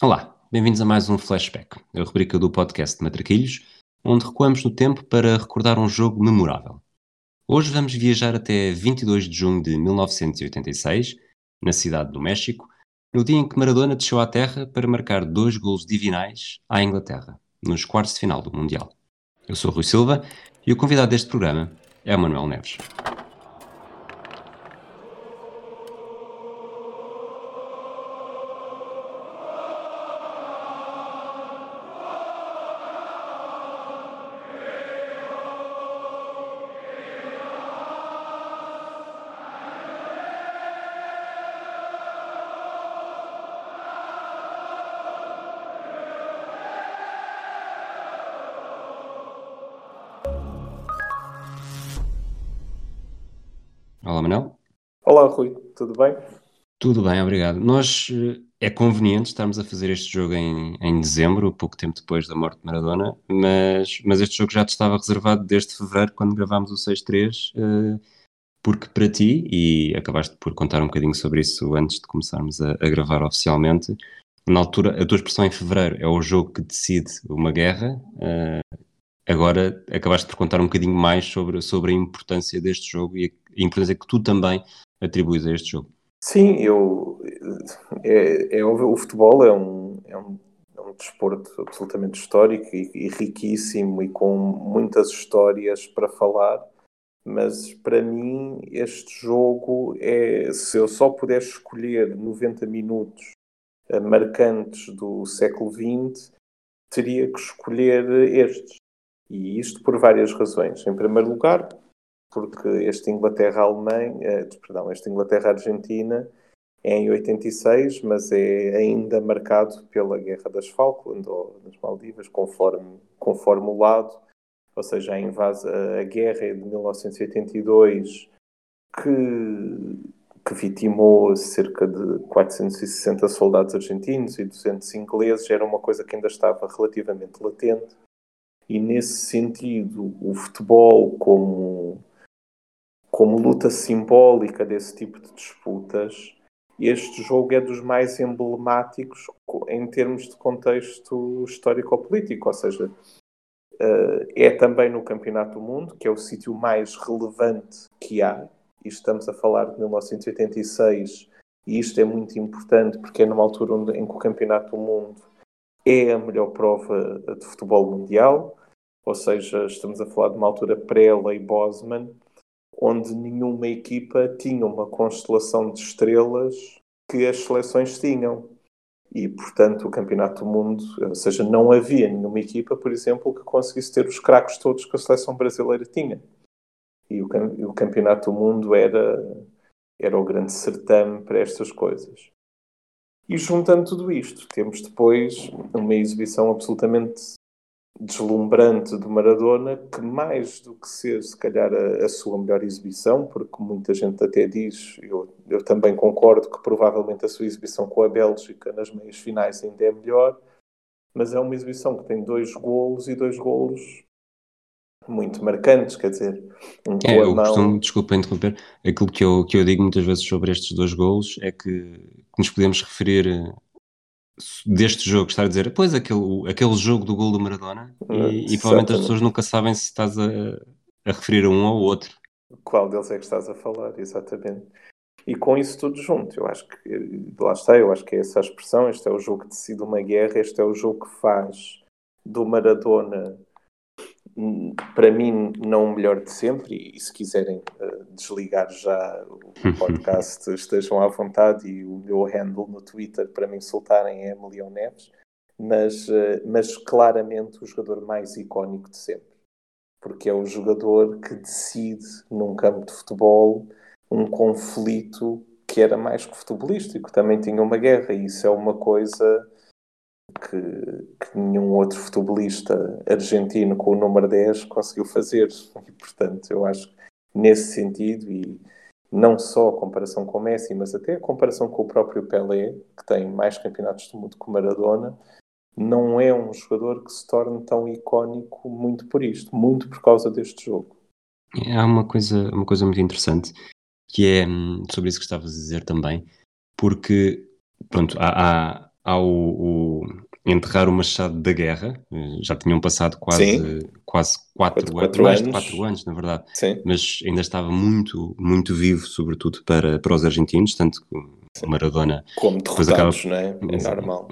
Olá, bem-vindos a mais um Flashback, a rubrica do podcast Matraquilhos, onde recuamos no tempo para recordar um jogo memorável. Hoje vamos viajar até 22 de junho de 1986, na cidade do México, no dia em que Maradona desceu à terra para marcar dois golos divinais à Inglaterra, nos quartos de final do Mundial. Eu sou Rui Silva e o convidado deste programa é Manuel Neves. Tudo bem? Tudo bem, obrigado. Nós eh, é conveniente estarmos a fazer este jogo em, em dezembro, pouco tempo depois da morte de Maradona, mas, mas este jogo já te estava reservado desde fevereiro, quando gravámos o 6-3, eh, porque para ti, e acabaste por contar um bocadinho sobre isso antes de começarmos a, a gravar oficialmente, na altura, a tua expressão em fevereiro é o jogo que decide uma guerra, eh, agora acabaste por contar um bocadinho mais sobre, sobre a importância deste jogo e a importância que tu também atribuis a este jogo. Sim, eu é, é o futebol é um, é um, é um desporto absolutamente histórico e, e, riquíssimo e com muitas histórias para falar, mas para mim este jogo é se eu só pudesse escolher 90 minutos eh, marcantes do século XX, teria que escolher estes. E isto por várias razões. Em primeiro lugar, porque este Inglaterra-Alemanha, eh, perdão, este Inglaterra-Argentina é em 86, mas é ainda marcado pela Guerra das Falkland ou das Maldivas, conforme, conforme o lado, ou seja, a, invasa, a guerra é de 1982 que, que vitimou cerca de 460 soldados argentinos e 200 ingleses, era uma coisa que ainda estava relativamente latente. E nesse sentido, o futebol como como luta simbólica desse tipo de disputas, este jogo é dos mais emblemáticos em termos de contexto histórico-político, ou seja, eh, é também no Campeonato do Mundo, que é o sítio mais relevante que há, e estamos a falar de 1986, e isto é muito importante porque é numa altura em que o Campeonato do Mundo é a melhor prova de futebol mundial, ou seja, estamos a falar de uma altura pré-lei Bosman, onde nenhuma equipa tinha uma constelação de estrelas que as seleções tinham. E, portanto, o Campeonato do Mundo, ou seja, não havia nenhuma equipa, por exemplo, que conseguisse ter os craques todos que a seleção brasileira tinha. E o, o Campeonato do Mundo era, era o grande certame para estas coisas. E juntando tudo isto, temos depois uma exibição absolutamente deslumbrante do Maradona, que mais do que ser, se calhar, a, a, sua melhor exibição, porque muita gente até diz, eu, eu também concordo que provavelmente a sua exibição com a Bélgica nas meias finais ainda é melhor, mas é uma exibição que tem dois golos e dois golos muito marcantes, quer dizer, um é, eu mão... costumo, desculpa interromper, aquilo que eu, que eu digo muitas vezes sobre estes dois golos é que, que nos podemos referir deste jogo estar a dizer, pois aquele, aquele jogo do gol do Maradona, e, e provavelmente as pessoas nunca sabem se estás a, a referir a um ou outro. Qual deles é que estás a falar, exatamente. E com isso tudo junto, eu acho que, lá está, eu acho que é essa a expressão, este é o jogo que decide uma guerra, este é o jogo que faz do Maradona para mim, não o melhor de sempre, e se quiserem uh, desligar já o podcast, estejam à vontade, e o meu handle no Twitter para me insultarem é Emilion Neves, mas, uh, mas claramente o jogador mais icónico de sempre, porque é o jogador que decide num campo de futebol um conflito que era mais que futebolístico, também tinha uma guerra, e isso é uma coisa que, que, nenhum outro futebolista argentino com o número 10 conseguiu fazer. E, portanto, eu acho que nesse sentido, e não só a comparação com o Messi, mas até a comparação com o próprio Pelé, que tem mais campeonatos do mundo que o Maradona, não é um jogador que se torne tão icónico muito por isto, muito por causa deste jogo. Há uma coisa, uma coisa muito interessante que é hum, sobre isso que estavas a dizer também, porque pronto, há, há ao o, enterrar o machado da guerra. Já tinham passado quase, quase quatro, quatro, quatro mais anos. de quatro anos, na verdade. Sim. Mas ainda estava muito, muito vivo, sobretudo para, para os argentinos, tanto que o Maradona... Como derrotados, acaba... não é? É normal.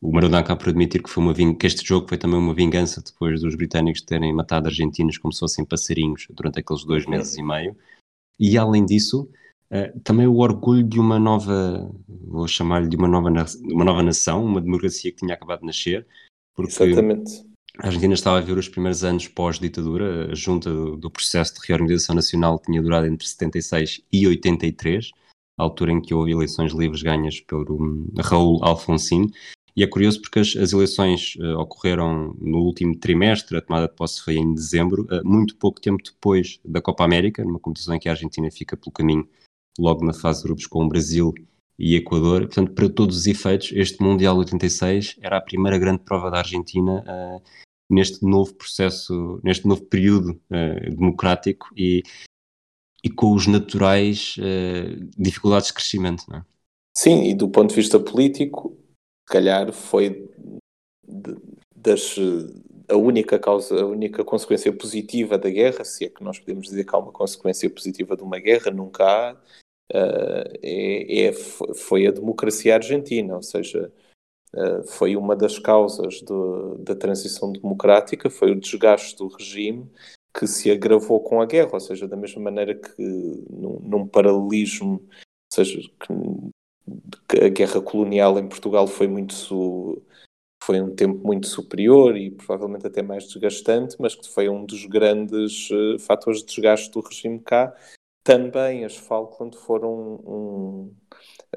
O Maradona acaba por admitir que, foi uma ving... que este jogo foi também uma vingança depois dos britânicos terem matado argentinos como se fossem passarinhos durante aqueles dois uhum. meses e meio. E além disso, também o orgulho de uma nova, vou chamar-lhe de uma nova, uma nova nação, uma democracia que tinha acabado de nascer. Porque Exatamente. A Argentina estava a ver os primeiros anos pós-ditadura, a junta do, do, processo de reorganização nacional tinha durado entre 76 e 83, a altura em que houve eleições livres ganhas pelo um, Raul Alfonsín, e é curioso porque as, as eleições uh, ocorreram no último trimestre, a tomada de posse foi em dezembro, uh, muito pouco tempo depois da Copa América, numa competição em que a Argentina fica pelo caminho logo na fase de grupos com o Brasil e Equador. Portanto, para todos os efeitos, este Mundial 86 era a primeira grande prova da Argentina uh, neste novo processo, neste novo período democrático e, e com os naturais dificuldades de crescimento. Não é? Sim, e do ponto de vista político, calhar foi das, a única causa, a única consequência positiva da guerra, se é que nós podemos dizer que há uma consequência positiva de uma guerra, nunca há, uh, é, é, foi a democracia argentina, ou seja, uh, foi uma das causas do, da transição democrática, foi o desgaste do regime que se agravou com a guerra, ou seja, da mesma maneira que num, num paralelismo, ou seja, que a guerra colonial em Portugal foi muito foi um tempo muito superior e provavelmente até mais desgastante, mas que foi um dos grandes uh, fatores de desgaste do regime cá. Também as Falkland foram um,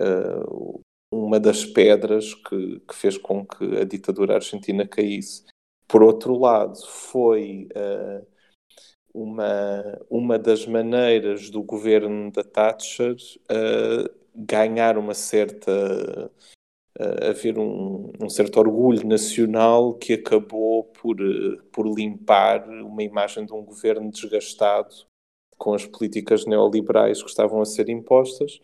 uh, uma das pedras que, que, fez com que a ditadura argentina caísse. Por outro lado, foi uh, uma, uma das maneiras do governo da Thatcher ganhar uma certa uh, haver um, um, certo orgulho nacional que acabou por, uh, por limpar uma imagem de um governo desgastado com as políticas neoliberais que estavam a ser impostas.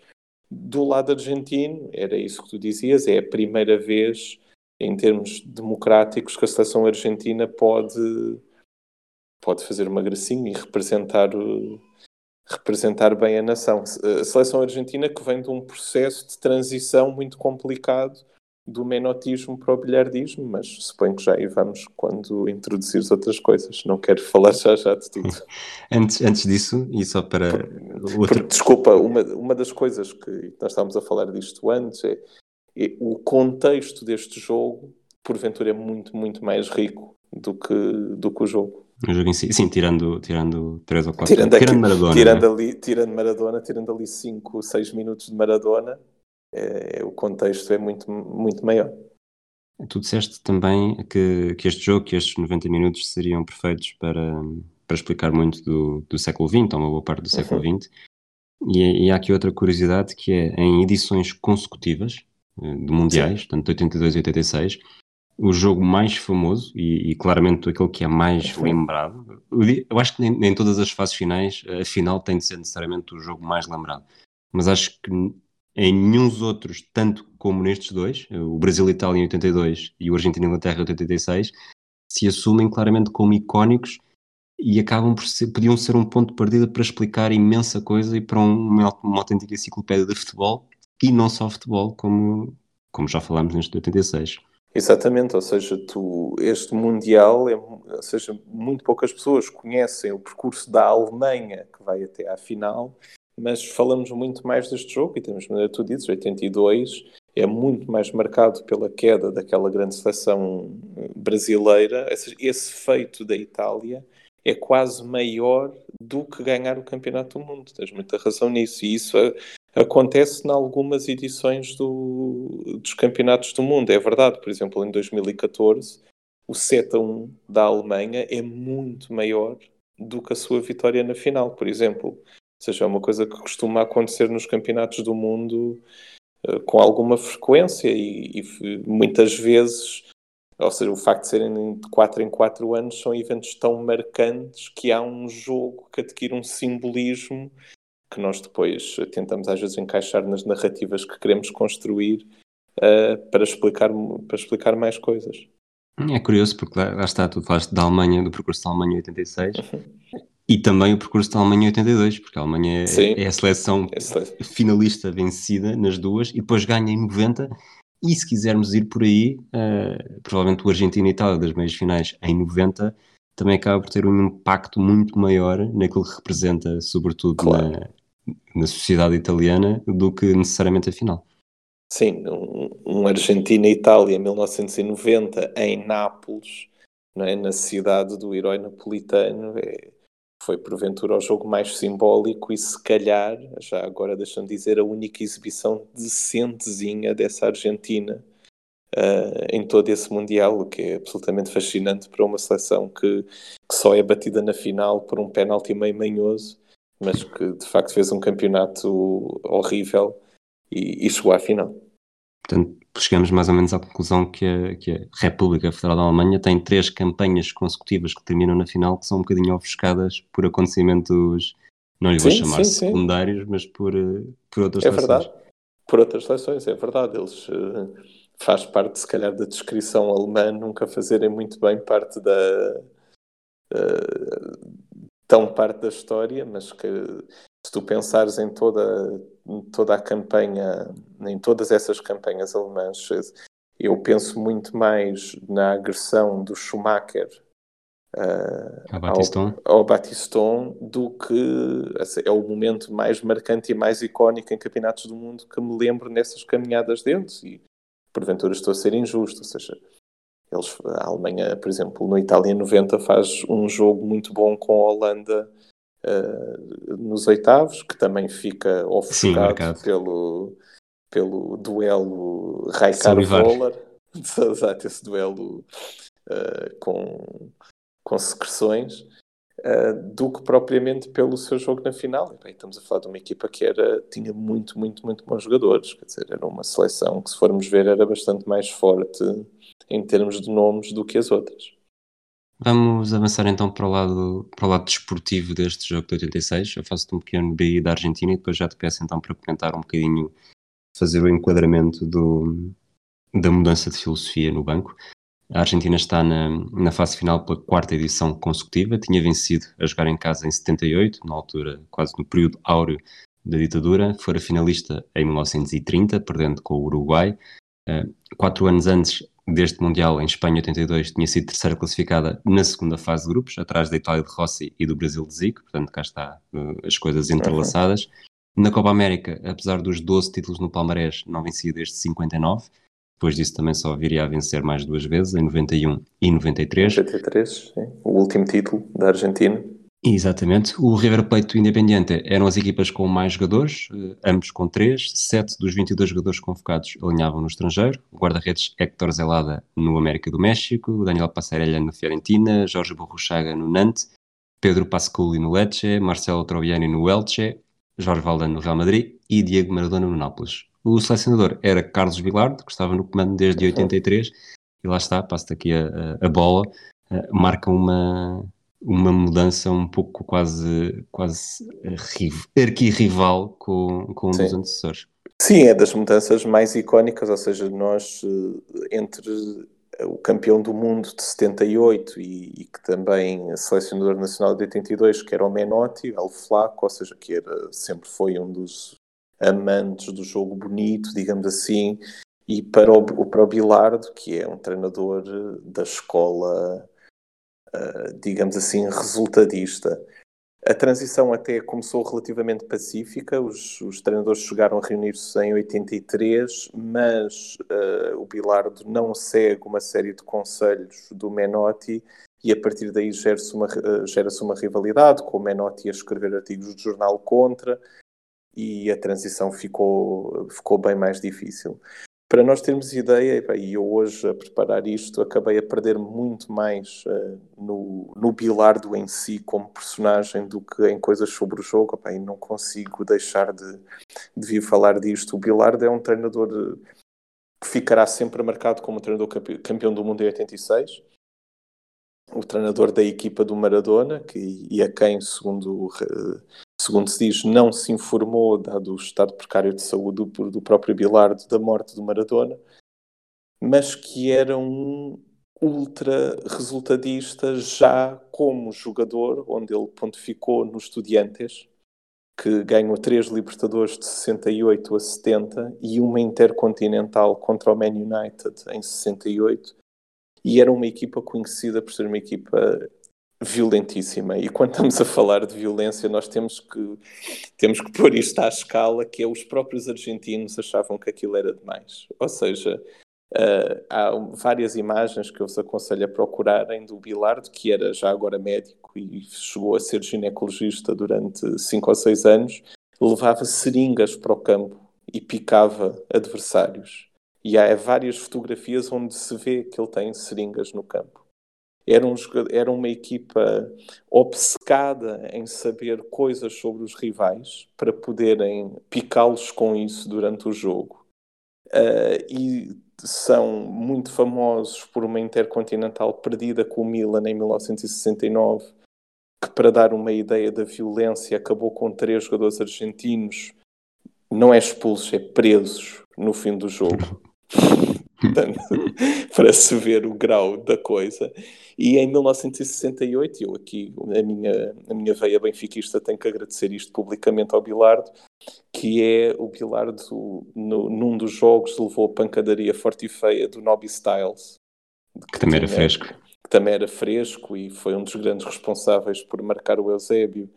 Do lado argentino, era isso que tu dizias, é a primeira vez em termos democráticos que a seleção argentina pode pode fazer uma gracinha e representar representar bem a nação. A seleção argentina que vem de um processo de transição muito complicado do menotismo para o bilhardismo, mas suponho que já aí vamos quando introduzires outras coisas. Não quero falar já já de tudo. antes, antes disso, e só para... Por, outra... desculpa, uma, uma das coisas que nós estávamos a falar disto antes é, é o contexto deste jogo, porventura, é muito, muito mais rico do que, do que o jogo. O jogo em si, sim, tirando, tirando 3 ou 4 tirando, tirando Maradona. Tirando, né? ali, tirando Maradona, tirando ali 5, 6 minutos de Maradona, é, o contexto é muito, muito maior. Tu disseste também que, que este jogo, que estes 90 minutos seriam perfeitos para, para explicar muito do, do século XX, ou uma boa parte do século XX. Uhum. E, e, há aqui outra curiosidade que é em edições consecutivas eh, de mundiais, Sim. tanto de 82 e 86, o jogo mais famoso e, e, claramente aquele que é mais lembrado. Eu, acho que nem, nem, todas as fases finais, a final tem de ser necessariamente o jogo mais lembrado. Mas acho que em nenhum dos outros, tanto como nestes dois, o Brasil-Itália em 82 e o Argentina-Inglaterra em 86, se assumem claramente como icónicos e acabam por ser, podiam ser um ponto de partida para explicar imensa coisa e para uma, uma autêntica enciclopédia de futebol e não só futebol, como, como já falámos neste de 86. Exatamente, ou seja, tu, este Mundial, é, ou seja, muito poucas pessoas conhecem o percurso da Alemanha que vai até à final, mas falamos muito mais deste jogo e temos, como tu dizes, 82 é muito mais marcado pela queda daquela grande seleção brasileira. Esse, esse feito da Itália é quase maior do que ganhar o Campeonato do Mundo. Tens muita razão nisso. E isso acontece em algumas edições do, dos campeonatos do mundo. É verdade, por exemplo, em 2014, o 7 a 1 da Alemanha é muito maior do que a sua vitória na final, por exemplo. Ou seja, é uma coisa que costuma acontecer nos campeonatos do mundo uh, com alguma frequência e, e, muitas vezes, ou seja, o facto de serem de 4 em 4 anos são eventos tão marcantes que há um jogo que adquire um simbolismo que nós depois tentamos às vezes encaixar nas narrativas que queremos construir uh, para, explicar, para explicar mais coisas. É curioso porque lá, lá está, tu falaste da Alemanha, do percurso da Alemanha em 86 uhum. e também o percurso da Alemanha em 82, porque a Alemanha é, é a seleção é finalista vencida nas duas e depois ganha em 90 e se quisermos ir por aí, uh, provavelmente o Argentina e Itália das meias finais em 90 também acaba por ter um impacto muito maior naquilo que representa, sobretudo claro. na, na sociedade italiana, do que necessariamente a final. Sim, um, um Argentina-Itália 1990 em Nápoles, é? na cidade do herói napolitano, é, foi porventura o jogo mais simbólico e se calhar, já agora deixando dizer, a única exibição decentezinha dessa Argentina uh, em todo esse Mundial, o que é absolutamente fascinante para uma seleção que, que só é batida na final por um pênalti meio manhoso, mas que de facto fez um campeonato horrível e, e chegou à final. Portanto, chegamos mais ou menos à conclusão que a, que a, República Federal da Alemanha tem três campanhas consecutivas que terminam na final que são um bocadinho ofuscadas por acontecimentos, não lhe vou sim, chamar sim, secundários, sim. mas por, eh, por outras é seleções. verdade. Por outras seleções, é verdade. Eles uh, faz parte, se calhar, da descrição alemã nunca fazerem muito bem parte da. Uh, tão parte da história, mas que se tu pensares em toda, em toda a campanha, em todas essas campanhas alemãs, eu penso muito mais na agressão do Schumacher uh, Batiston. Ao, ao Batiston do que assim, é o momento mais marcante e mais icónico em campeonatos do mundo que me lembro nessas caminhadas deles e porventura estou a ser injusto, ou seja, eles, a Alemanha, por exemplo, no Itália 90 faz um jogo muito bom com a Holanda uh, nos oitavos, que também fica ofuscado Sim, pelo, pelo duelo Raikar-Voller. Exato, esse duelo uh, com, com secreções uh, do que propriamente pelo seu jogo na final. Bem, estamos a falar de uma equipa que era, tinha muito, muito, muito bons jogadores. Quer dizer, era uma seleção que, se formos ver, era bastante mais forte em termos de nomes do que as outras. Vamos avançar então para o lado, para o lado desportivo deste jogo de 86. Eu faço-te um pequeno BI da Argentina e depois já te peço então para comentar um bocadinho, fazer o enquadramento do, da mudança de filosofia no banco. A Argentina está na, na fase final pela quarta edição consecutiva, tinha vencido a jogar em casa em 78, na altura quase no período áureo da ditadura, fora finalista em 1930, perdendo com o Uruguai. Uh, quatro anos antes deste Mundial, em Espanha 82, tinha sido terceira classificada na segunda fase de grupos, atrás da Itália de Rossi e do Brasil de Zico, portanto cá está uh, as coisas entrelaçadas. Uhum. Na Copa América, apesar dos 12 títulos no Palmarés, não vencia desde 59, depois disso também só viria a vencer mais duas vezes, em 91 e 93. 93, sim. O último título da Argentina. Exatamente. O River Plate e o Independiente eram as equipas com mais jogadores, eh, ambos com três. Sete dos 22 jogadores convocados alinhavam no estrangeiro. O guarda-redes Héctor Zelada no América do México, Daniel Passarella no Fiorentina, Jorge Borruchaga no Nantes, Pedro Pasculi no Lecce, Marcelo Troviani no Elche, Jorge Valdano no Real Madrid e Diego Maradona no Nápoles. O selecionador era Carlos Vilardo, que estava no comando desde 83, e lá está, passa aqui a, a, bola, uh, marca uma, uma mudança um pouco quase, quase arquirrival com, com um Sim. dos antecessores. Sim, é das mudanças mais icónicas, ou seja, nós eh, entre o campeão do mundo de 78 e, e que também selecionador nacional de 82, que era o Menotti, El Flaco, ou seja, que era, sempre foi um dos amantes do jogo bonito, digamos assim, e para o, para o Bilardo, que é um treinador da escola, uh, digamos assim, resultadista. A transição até começou relativamente pacífica, os, os treinadores chegaram a reunir-se em 83, mas uh, o Bilardo não segue uma série de conselhos do Menotti e a partir daí gera-se uma, uh, gera uma rivalidade, com o Menotti a escrever artigos de jornal contra, e a transição ficou, ficou bem mais difícil. Para nós termos ideia, e eu hoje a preparar isto acabei a perder muito mais uh, no, no Bilardo em si como personagem do que em coisas sobre o jogo, e não consigo deixar de, de vir falar disto. O Bilardo é um treinador que ficará sempre marcado como treinador campeão do mundo em 86, o treinador da equipa do Maradona, que, e a quem, segundo segundo se diz, não se informou, dado o estado precário de saúde do, do próprio Bilardo, da morte do Maradona, mas que era um ultra resultadista já como jogador, onde ele pontificou nos Estudiantes, que ganhou três Libertadores de 68 a 70 e uma Intercontinental contra o Man United em 68. E era uma equipa conhecida por ser uma equipa violentíssima. E quando estamos a falar de violência, nós temos que, temos que pôr isto à escala, que é os próprios argentinos achavam que aquilo era demais. Ou seja, Uh, há várias imagens que eu vos aconselho a procurarem do Bilardo, que era já agora médico e chegou a ser ginecologista durante 5 ou 6 anos, levava seringas para o campo e picava adversários. E há várias fotografias onde se vê que ele tem seringas no campo. Era, um, era uma equipa obcecada em saber coisas sobre os rivais para poderem picá-los com isso durante o jogo. Uh, e são muito famosos por uma intercontinental perdida com o Milan em 1969, que, para dar uma ideia da violência, acabou com três jogadores argentinos, não é expulsos, é presos no fim do jogo. Para se ver o grau da coisa. E em 1968, eu aqui, a minha, a minha veia benfiquista, tenho que agradecer isto publicamente ao Bilardo, que é o Bilardo, no, num dos jogos, levou a pancadaria forte e feia do Nobby Styles. Que, que também tinha, era fresco. Que também era fresco e foi um dos grandes responsáveis por marcar o Eusébio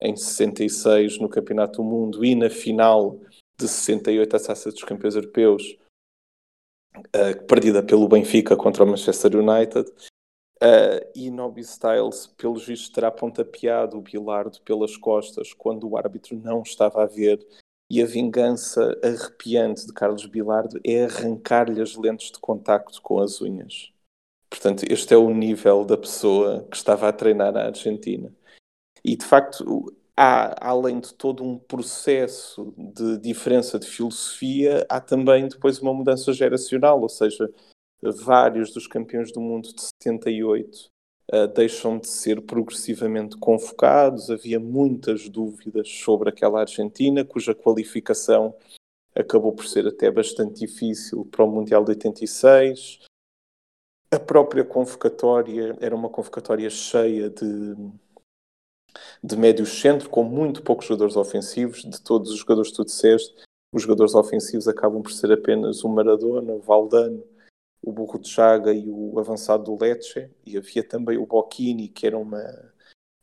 em 66 no Campeonato do Mundo e na final de 68 a Taça dos Campeões Europeus, uh, perdida pelo Benfica contra o Manchester United. Uh, e Nobby Styles, pelos vistos, terá pontapeado o Bilardo pelas costas quando o árbitro não estava a ver. E a vingança arrepiante de Carlos Bilardo é arrancar-lhe as lentes de contacto com as unhas. Portanto, este é o nível da pessoa que estava a treinar a Argentina. E de facto, há, além de todo um processo de diferença de filosofia, há também depois uma mudança geracional, ou seja, vários dos campeões do mundo de 78 uh, eh, deixam de ser progressivamente convocados. Havia muitas dúvidas sobre aquela Argentina, cuja qualificação acabou por ser até bastante difícil para o Mundial de 86. A própria convocatória era uma convocatória cheia de, de médios centro, com muito poucos jogadores ofensivos. De todos os jogadores que tu disseste, os jogadores ofensivos acabam por ser apenas o Maradona, o Valdano o Burro de Chaga e o avançado do Lecce, e havia também o Bocchini, que era uma,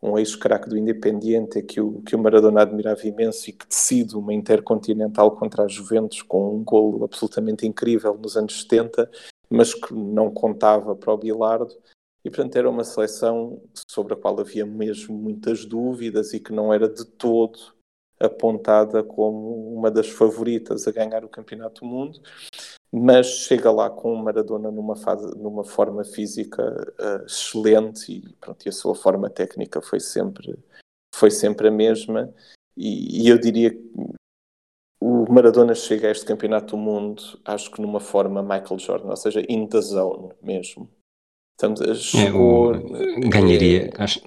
um ex-craque do Independiente que o, que o Maradona admirava imenso e que decide uma intercontinental contra a Juventus com um golo absolutamente incrível nos anos 70, mas que não contava para o Bilardo. E, portanto, era uma seleção sobre a qual havia mesmo muitas dúvidas e que não era de todo apontada como uma das favoritas a ganhar o Campeonato do Mundo mas chega lá com o Maradona numa, fase, numa forma física uh, excelente e, pronto, e a sua forma técnica foi sempre, foi sempre a mesma. E, e, eu diria que o Maradona chega a este campeonato do mundo, acho que numa forma Michael Jordan, ou seja, in the zone mesmo. Estamos a, chegou, é, o, ganharia, é, acho,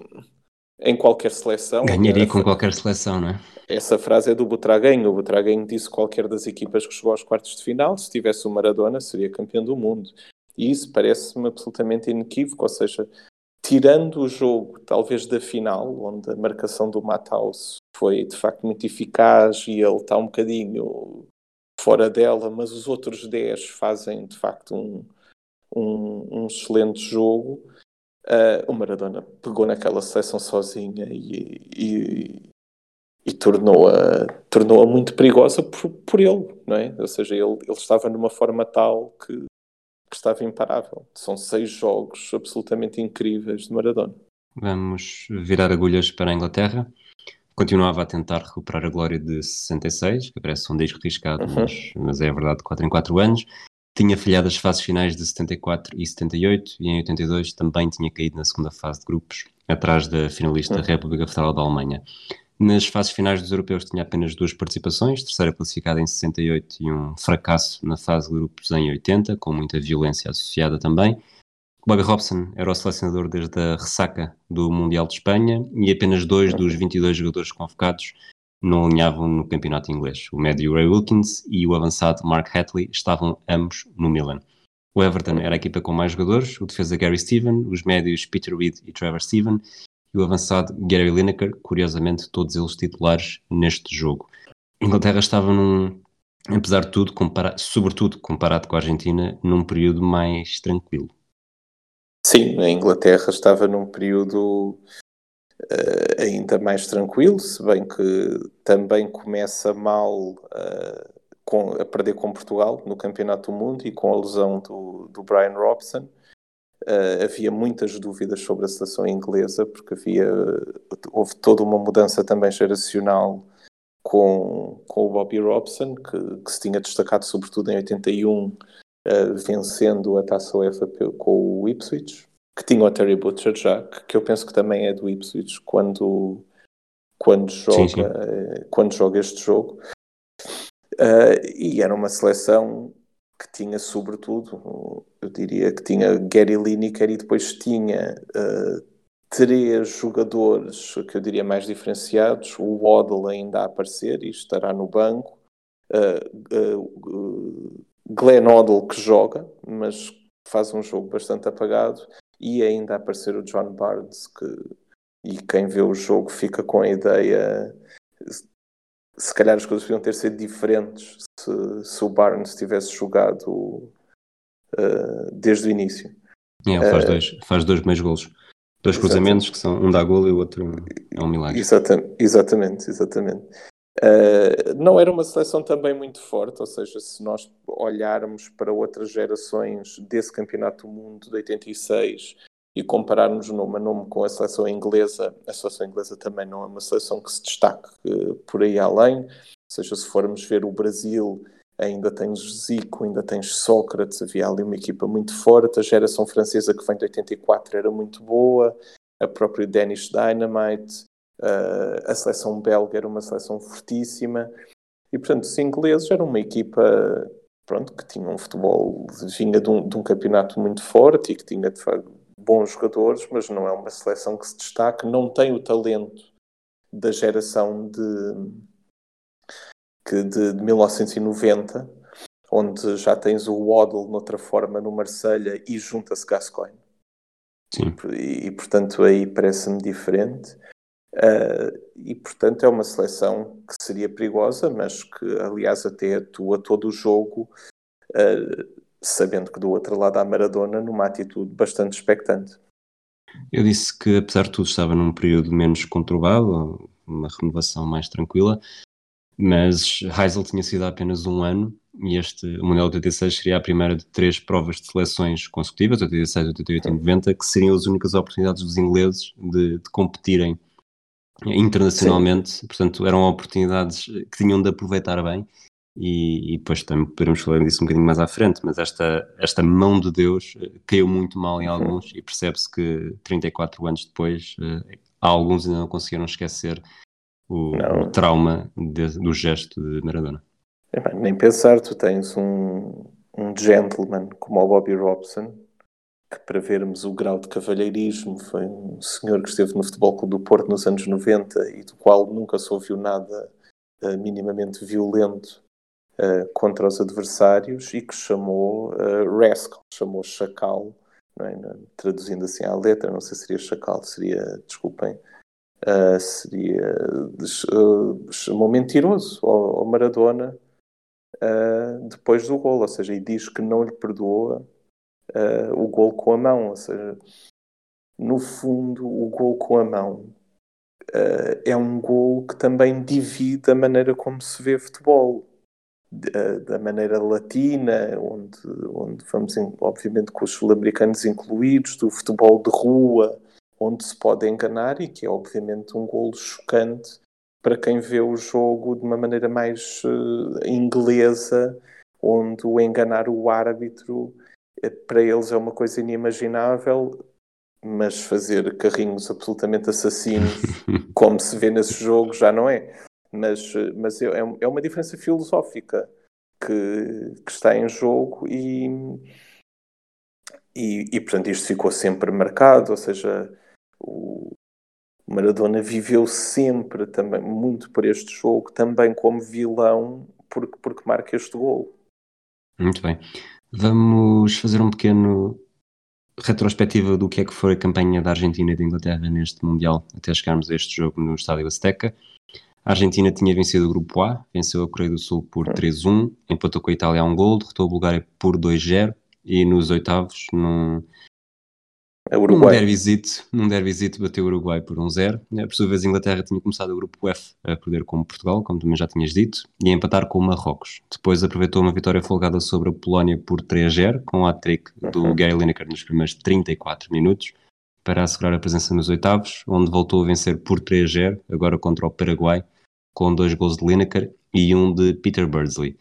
em qualquer seleção. Ganharia com qualquer seleção, não é? Essa frase é do Butraguenho. O Butraguenho disse que qualquer das equipas que chegou aos quartos de final, se tivesse o Maradona, seria campeão do mundo. E isso parece-me absolutamente inequívoco, ou seja, tirando o jogo, talvez da final, onde a marcação do Matthaus foi de facto muito eficaz e ele está um bocadinho fora dela, mas os outros 10 fazem de facto um, um, um excelente jogo. Uh, o Maradona pegou naquela seleção sozinha e, e, e tornou-a tornou muito perigosa por, por ele, não é? Ou seja, ele, ele estava numa forma tal que, que estava imparável. São seis jogos absolutamente incríveis de Maradona. Vamos virar agulhas para a Inglaterra. Continuava a tentar recuperar a glória de 66, que parece um disco riscado, uhum. mas, mas é verdade, 4 em 4 anos tinha falhado as fases finais de 74 e 78 e em 82 também tinha caído na segunda fase de grupos, atrás da finalista uhum. República Federal da Alemanha. Nas fases finais dos europeus tinha apenas duas participações, terceira classificada em 68 e um fracasso na fase de grupos em 80, com muita violência associada também. Bobby Robson era o selecionador desde a ressaca do Mundial de Espanha e apenas dois dos 22 jogadores convocados não alinhavam no campeonato inglês. O médio Ray Wilkins e o avançado Mark Hatley estavam ambos no Milan. O Everton era a equipa com mais jogadores, o defesa Gary Steven, os médios Peter Reid e Trevor Steven e o avançado Gary Lineker, curiosamente todos eles titulares neste jogo. A Inglaterra estava num, apesar de tudo, compara sobretudo comparado com a Argentina, num período mais tranquilo. Sim, a Inglaterra estava num período uh, ainda mais tranquilo, se bem que também começa mal uh, com, a perder com Portugal no Campeonato do Mundo e com a lesão do, do Brian Robson. Uh, havia muitas dúvidas sobre a seleção inglesa, porque havia, houve toda uma mudança também geracional com, com o Bobby Robson, que, que se tinha destacado sobretudo em 81 uh, vencendo a taça UEFA com o Ipswich, que tinha o Terry Butcher já, que, que eu penso que também é do Ipswich quando, quando, joga, sim, sim. Uh, quando joga este jogo. Uh, e era uma seleção que tinha sobretudo, eu diria que tinha Gary Lineker e depois tinha uh, três jogadores que eu diria mais diferenciados, o Waddle ainda a aparecer e estará no banco, uh, Glenn Odell que joga, mas faz um jogo bastante apagado, e ainda aparecer o John Barnes, que e quem vê o jogo fica com a ideia se calhar as coisas podiam ter sido diferentes se, se o Barnes tivesse jogado uh, desde o início. É, ele faz, uh, dois, faz dois primeiros golos. Dois cruzamentos que são um dá golo e o outro é um milagre. Exatamente, exatamente. exatamente. Uh, não era uma seleção também muito forte, ou seja, se nós olharmos para outras gerações desse campeonato do mundo de 86 e compararmos nome a nome com a seleção inglesa, a seleção inglesa também não é uma seleção que se destaque uh, por aí além. Ou seja, se formos ver o Brasil, ainda tens Zico, ainda tens Sócrates, havia ali uma equipa muito forte. A geração francesa que vem de 84 era muito boa, a própria Danish Dynamite. A seleção belga era uma seleção fortíssima e, portanto, os ingleses eram uma equipa pronto, que tinha um futebol, vinha de um, de um campeonato muito forte e que tinha, de facto, bons jogadores, mas não é uma seleção que se destaque, não tem o talento da geração de, que de, de 1990, onde já tens o Waddle noutra forma no Marselha e junta-se Gascoigne. Sim. E, e, portanto aí parece-me diferente. Uh, e portanto é uma seleção que seria perigosa, mas que aliás até atua todo o jogo, uh, sabendo que do outro lado há Maradona numa atitude bastante expectante. Eu disse que apesar de tudo estava num período menos conturbado, uma renovação mais tranquila, mas Heisel tinha sido há apenas um ano e este Mundial 86 seria a primeira de três provas de seleções consecutivas, 86, 88 e 90, que seriam as únicas oportunidades dos ingleses de, de competirem internacionalmente, Sim. portanto eram oportunidades que tinham de aproveitar bem e, e, depois também poderemos falar disso um bocadinho mais à frente, mas esta, esta mão de Deus eh, caiu muito mal em uhum. alguns e percebe-se que 34 anos depois uh, alguns ainda não conseguiram esquecer o, o trauma de, do gesto de Maradona. É, nem pensar, tu tens um, um gentleman como o Bobby Robson que para vermos o grau de cavalheirismo foi um senhor que esteve no Futebol Clube do Porto nos anos 90 e do qual nunca se ouviu nada uh, minimamente violento uh, contra os adversários e que chamou uh, Rascal, chamou Chacal, é? traduzindo assim à letra, não sei se seria Chacal, seria, desculpem, uh, seria, chamou mentiroso ao, ao Maradona depois do gol, ou seja, e diz que não lhe perdoa uh, o gol com a mão, ou seja, no fundo, o gol com a mão uh, é um gol que também divide a maneira como se vê futebol. Da, da maneira latina, onde, onde vamos, obviamente, com os sul-americanos incluídos, do futebol de rua, onde se pode enganar e que é, obviamente, um golo chocante para quem vê o jogo de uma maneira mais uh, inglesa, onde o enganar o árbitro para eles é uma coisa inimaginável, mas fazer carrinhos absolutamente assassinos, como se vê nesse jogo, já não é. Mas, mas é, é uma diferença filosófica que, que está em jogo e, e, e, portanto, isto ficou sempre marcado, ou seja, o Maradona viveu sempre também muito por este jogo, também como vilão, porque, porque marca este gol. Muito bem. Vamos fazer um pequeno retrospectiva do que é que foi a campanha da Argentina e da Inglaterra neste Mundial, até chegarmos a este jogo no Estádio Azteca. A Argentina tinha vencido o Grupo A, venceu a Coreia do Sul por 3-1, empatou com a Itália a um gol, derrotou a Bulgária por 2-0 e nos oitavos, num, é Uruguai. Num derbizito, num derbizito bateu o Uruguai por 1-0. Um por sua vez, a Inglaterra tinha começado o grupo F a perder com Portugal, como também já tinhas dito, e a empatar com o Marrocos. Depois aproveitou uma vitória folgada sobre a Polónia por 3-0, com o hat-trick do uhum. Gary Lineker nos primeiros 34 minutos, para assegurar a presença nos oitavos, onde voltou a vencer por 3-0, agora contra o Paraguai, com dois gols de Lineker e um de Peter Birdsley.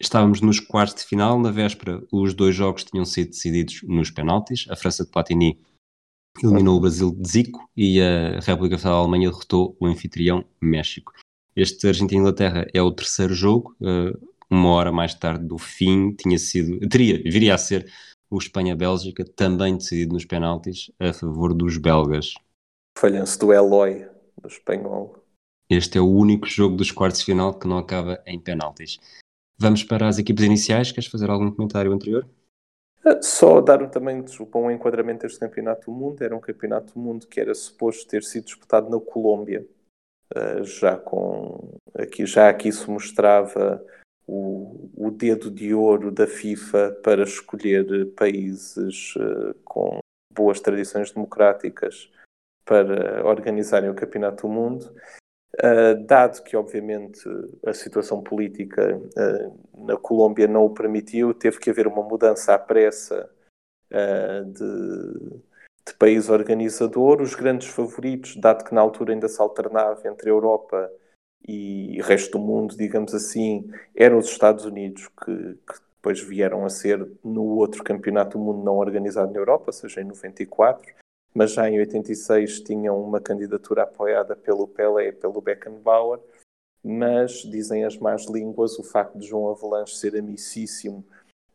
Estávamos nos quartos de final, na véspera os dois jogos tinham sido decididos nos penaltis. A França de Platini eliminou o Brasil de Zico e a República Federal da Alemanha derrotou o anfitrião México. Este Argentina-Inglaterra é o terceiro jogo, eh, uma hora mais tarde do fim, tinha sido, teria, viria a ser o Espanha-Bélgica, também decidido nos penaltis a favor dos belgas. Falhança do Eloy, do espanhol. Este é o único jogo dos quartos de final que não acaba em penaltis. Vamos para as equipes iniciais. Queres fazer algum comentário anterior? Ah, só dar também desculpa, um enquadramento deste Campeonato do Mundo. Era um Campeonato do Mundo que era suposto ter sido disputado na Colômbia. Ah, já com aqui já aqui se mostrava o, o dedo de ouro da FIFA para escolher países uh, com boas tradições democráticas para organizarem o Campeonato do Mundo. Uh, dado que, obviamente, a situação política uh, na Colômbia não o permitiu, teve que haver uma mudança à pressa uh, de, de, país organizador. Os grandes favoritos, dado que na altura ainda se alternava entre a Europa e o resto do mundo, digamos assim, eram os Estados Unidos, que, que depois vieram a ser no outro campeonato do mundo não organizado na Europa, ou seja, em 94 mas já em 86 tinham uma candidatura apoiada pelo Pelé e pelo Beckenbauer, mas dizem as más línguas o facto de João Avelanche ser amicíssimo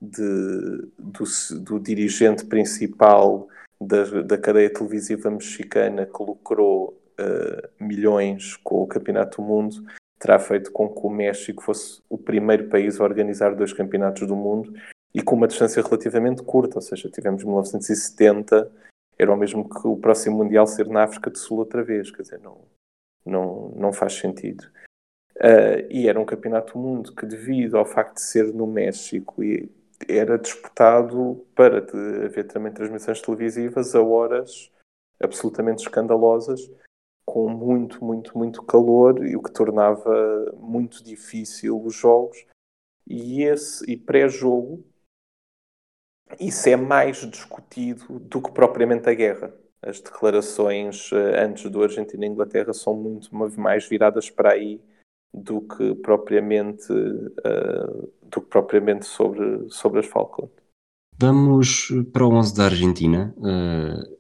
de, do, do, dirigente principal da, da, cadeia televisiva mexicana que lucrou uh, milhões com o Campeonato do Mundo, terá feito com que o México fosse o primeiro país a organizar dois campeonatos do mundo e com uma distância relativamente curta, ou seja, tivemos 1970 era o mesmo que o próximo Mundial ser na África do Sul outra vez, quer dizer, não, não, não faz sentido. Uh, e era um campeonato do mundo que, devido ao facto de ser no México, era disputado para haver também transmissões televisivas a horas absolutamente escandalosas, com muito, muito, muito calor, e o que tornava muito difícil os jogos. E e pré-jogo, isso é mais discutido do que propriamente a guerra. As declarações uh, antes do Argentina e Inglaterra são muito mais viradas para aí do que propriamente, uh, do que propriamente sobre, sobre as Falkland. Vamos para o 11 da Argentina. Uh,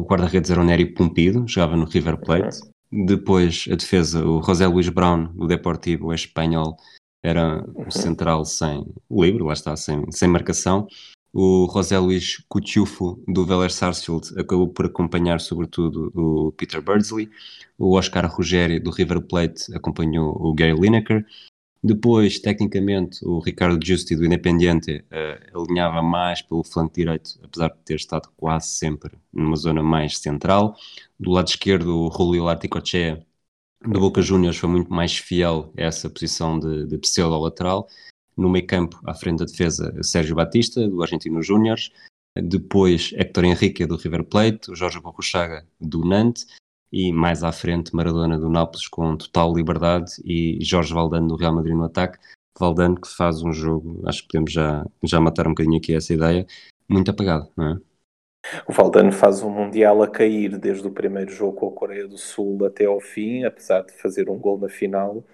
o guarda-redes era o Nery Pumpido, jogava no River Plate. Uhum. Depois a defesa, o José Luís Brown, do Deportivo espanhol, era um uhum. central sem livre, lá está, sem, sem marcação. O José Luís Cuchufo, do Vélez Sarsfield, acabou por acompanhar sobretudo o Peter Birdsley. O Oscar Rogério, do River Plate, acompanhou o Gary Lineker. Depois, tecnicamente, o Ricardo Justi, do Independiente, uh, alinhava mais pelo flanco direito, apesar de ter estado quase sempre numa zona mais central. Do lado esquerdo, o Julio Larticochea, do Boca Juniors, foi muito mais fiel a essa posição de, de pseudo-lateral. No meio campo, à frente da defesa, Sérgio Batista, do Argentino Júniors. Depois, Héctor Henrique, do River Plate. Jorge Borruchaga, do Nantes. E mais à frente, Maradona, do Nápoles, com total liberdade. E Jorge Valdano, do Real Madrid, no ataque. Valdano, que faz um jogo, acho que podemos já, já matar um bocadinho aqui essa ideia, muito apagado, não é? O Valdano faz um Mundial a cair desde o primeiro jogo com a Coreia do Sul até ao fim, apesar de fazer um gol na final.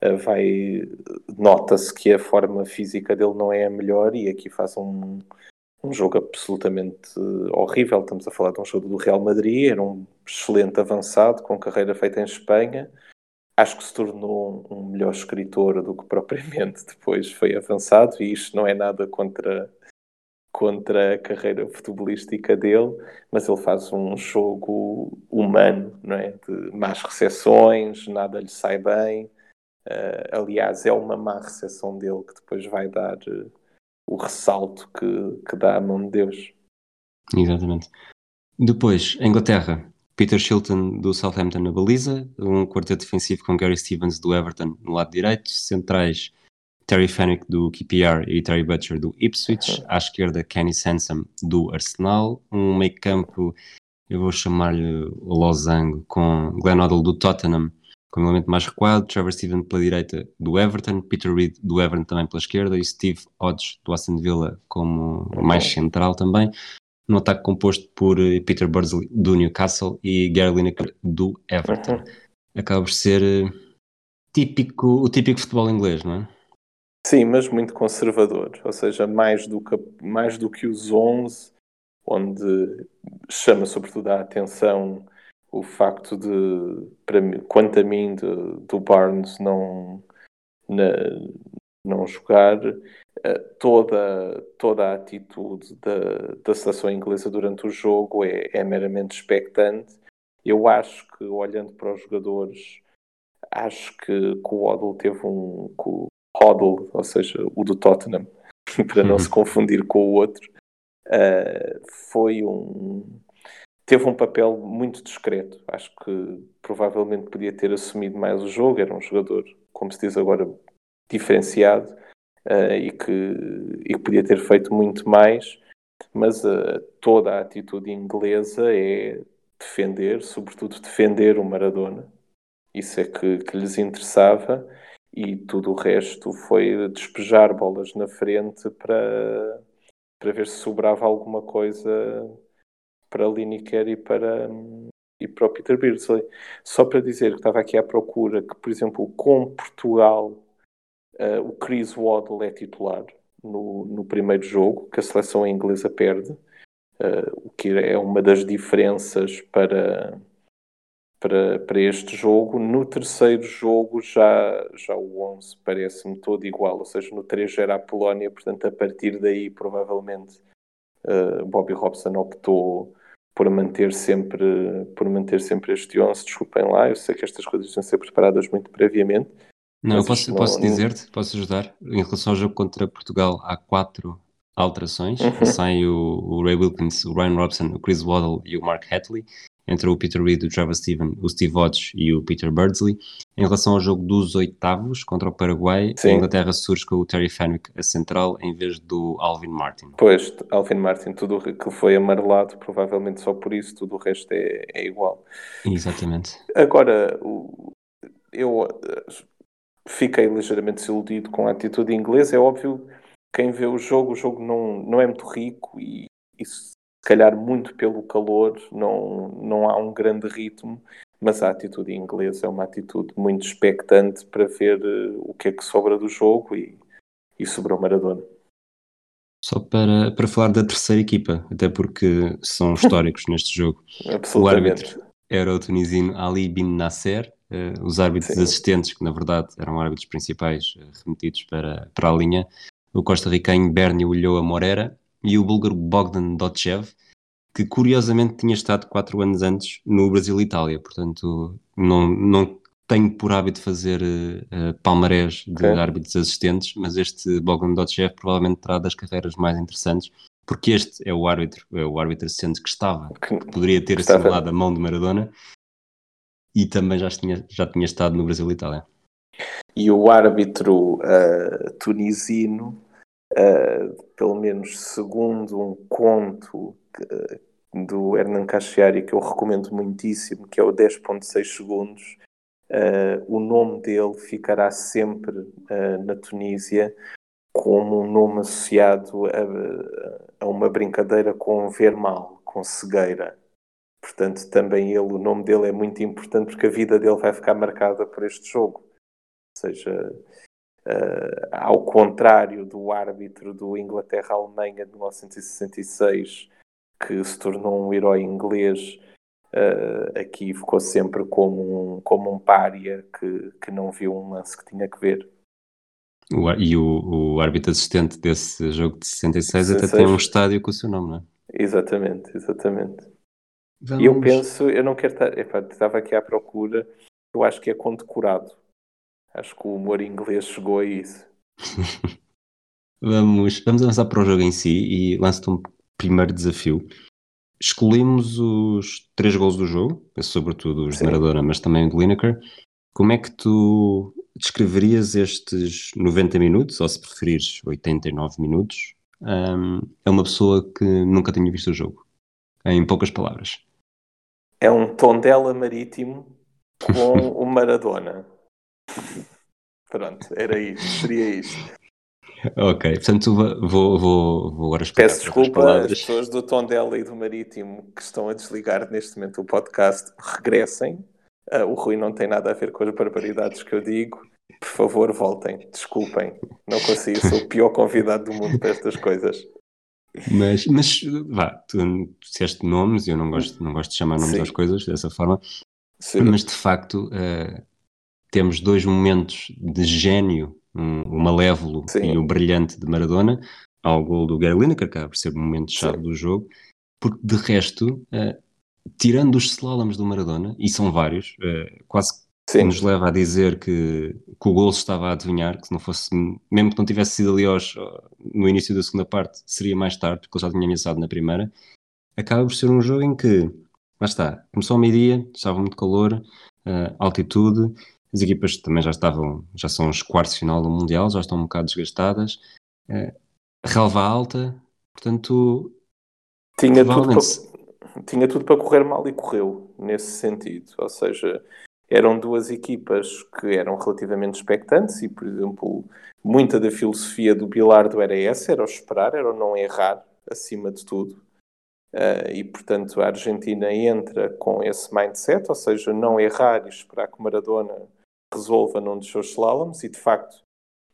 Eh, vai nota-se que a forma física dele não é a melhor e aqui faz um, um jogo absolutamente horrível. Estamos a falar de um jogo do Real Madrid, era um excelente avançado com carreira feita em Espanha. Acho que se tornou um melhor escritor do que propriamente depois foi avançado, e isto não é nada contra, contra a carreira futebolística dele, mas ele faz um jogo humano, não é? De más recepções, nada lhe sai bem. Uh, aliás, é uma má recepção dele que depois vai dar uh, o ressalto que, que dá à mão de Deus. Exatamente. Depois, Inglaterra, Peter Shilton do Southampton na baliza, um quarteto defensivo com Gary Stevens do Everton no lado direito, centrais Terry Fenwick do QPR e Terry Butcher do Ipswich, à esquerda Kenny Sansom do Arsenal, um meio campo, eu vou chamar-lhe losango, com Glenn Hoddle do Tottenham, com um elemento mais recuado, Trevor Steven pela direita do Everton, Peter Reid do Everton também pela esquerda e Steve Hodge do Aston Villa como mais central também. No ataque composto por eh, Peter Bursley do Newcastle e Gary Lineker do Everton. Acaba por ser eh, típico, o típico futebol inglês, não é? Sim, mas muito conservador, ou seja, mais do que, mais do que os 11, onde chama sobretudo a atenção o facto de, para mim, quanto a mim, de, do Barnes não, na, não jogar, eh, toda, toda a atitude da, da seleção inglesa durante o jogo é, é meramente expectante. Eu acho que, olhando para os jogadores, acho que, que o Odell teve um. Hoddle, ou seja, o do Tottenham, para não se uhum. confundir com o outro, uh, foi um. Teve um papel muito discreto. Acho que provavelmente podia ter assumido mais o jogo. Era um jogador, como se diz agora, diferenciado uh, e, que, e que podia ter feito muito mais. Mas uh, toda a atitude inglesa é defender, sobretudo defender o Maradona. Isso é que, que lhes interessava e tudo o resto foi despejar bolas na frente para, para ver se sobrava alguma coisa para Lineker e para, e para o Peter Beardsley. Só para dizer que estava aqui à procura que, por exemplo, com Portugal, uh, o Chris Waddle é titular no, no primeiro jogo, que a seleção inglesa perde, uh, o que é uma das diferenças para para, para este jogo. No terceiro jogo já, já o 11 parece-me todo igual, ou seja, no 3 já era a Polónia, portanto a partir daí provavelmente uh, Bobby Robson optou por manter sempre por manter sempre este 11, desculpem lá, eu sei que estas coisas estão a ser preparadas muito previamente. Não, eu posso, não, posso dizer-te, posso ajudar. Em relação ao jogo contra Portugal, há quatro alterações. Uhum. Saem o, o, Ray Wilkins, o Ryan Robson, o Chris Waddle e o Mark Hatley entre o Peter Reid, o Trevor Steven, o Steve Hodge e o Peter Birdsley. Em relação ao jogo dos oitavos contra o Paraguai, Sim. a Inglaterra surge com o Terry Fenwick a central em vez do Alvin Martin. Pois, Alvin Martin, tudo que foi amarelado, provavelmente só por isso, tudo o resto é, é igual. Exatamente. Agora, eu fiquei ligeiramente desiludido com a atitude inglesa. É óbvio, quem vê o jogo, o jogo não, não é muito rico e isso se calhar muito pelo calor, não, não há um grande ritmo, mas a atitude inglesa é uma atitude muito expectante para ver uh, o que é que sobra do jogo e, e sobrou Maradona. Só para, para falar da terceira equipa, até porque são históricos neste jogo. O árbitro era o tunisino Ali Bin Nasser, uh, os árbitros Sim. assistentes, que na verdade eram árbitros principais uh, remetidos para, para a linha, o costarricano Bernie Ulloa Morera e o búlgaro Bogdan Dotchev, que curiosamente tinha estado quatro anos antes no Brasil e Itália, portanto não, não tenho por hábito fazer uh, palmarés de okay. árbitros assistentes, mas este Bogdan Dotchev provavelmente terá das carreiras mais interessantes, porque este é o árbitro, é o árbitro assistente que estava, que poderia ter estava. a mão de Maradona e também já tinha, já tinha estado no Brasil e Itália. E o árbitro uh, tunisino uh, pelo menos segundo um conto uh, do Hernan Cachiari que eu recomendo muitíssimo, que é o 10.6 segundos, uh, o nome dele ficará sempre na Tunísia como um nome associado a, a uma brincadeira com ver mal, com cegueira. Portanto, também ele, o nome dele é muito importante porque a vida dele vai ficar marcada por este jogo. Ou seja, Uh, ao contrário do árbitro do Inglaterra-Alemanha de 1966, que se tornou um herói inglês, uh, aqui ficou sempre como um, como um pária que, que não viu um lance que tinha que ver. O, e o, o árbitro assistente desse jogo de 66 16. até tem um estádio com o seu nome, não é? Exatamente, exatamente. Vamos... E eu penso, eu não quero estar, estava aqui à procura, eu acho que é condecorado. Acho que o humor inglês chegou a isso. vamos, vamos avançar para o jogo em si e lanço-te um primeiro desafio. Escolhemos os três gols do jogo, sobretudo os Sim. de Maradona, mas também o de Lineker. Como é que tu descreverias estes 90 minutos, ou se preferires 89 minutos, um, a uma pessoa que nunca tinha visto o jogo? Em poucas palavras. É um Tondela marítimo com o Maradona. Pronto, era isto, seria isto. Ok, portanto vou, vou, vou agora explicar. Peço desculpa às pessoas do Tondela e do Marítimo que estão a desligar neste momento o podcast, regressem. Uh, o Rui não tem nada a ver com as barbaridades que eu digo. Por favor, voltem. Desculpem. Não consigo, sou o pior convidado do mundo para estas coisas. Mas, mas vá, tu disseste nomes e eu não gosto, não gosto de chamar nomes Sim. às coisas dessa forma. Sim. Mas de facto uh, temos dois momentos de gênio, um, o malévolo Sim. e o brilhante de Maradona, ao gol do Gary Lineker, que acaba por ser o momento-chave do jogo, porque de resto, uh, tirando os slaloms do Maradona, e são vários, uh, quase Sim. nos leva a dizer que, que o gol estava a adivinhar, que se não fosse, mesmo que não tivesse sido ali aos, no início da segunda parte, seria mais tarde, porque ele já tinha ameaçado na primeira, acaba por ser um jogo em que, lá está, começou ao meio-dia, estava muito calor, uh, altitude, as equipas também já estavam, já são os quartos final do Mundial, já estão um bocado desgastadas. Uh, relva alta, portanto. Tinha tudo, para, tinha tudo para correr mal e correu, nesse sentido. Ou seja, eram duas equipas que eram relativamente expectantes e, por exemplo, muita da filosofia do Bilardo era essa, era o esperar, era o não errar, acima de tudo. Uh, e, portanto, a Argentina entra com esse mindset, ou seja, não errar e esperar que Maradona resolva num dos seus slaloms e de facto,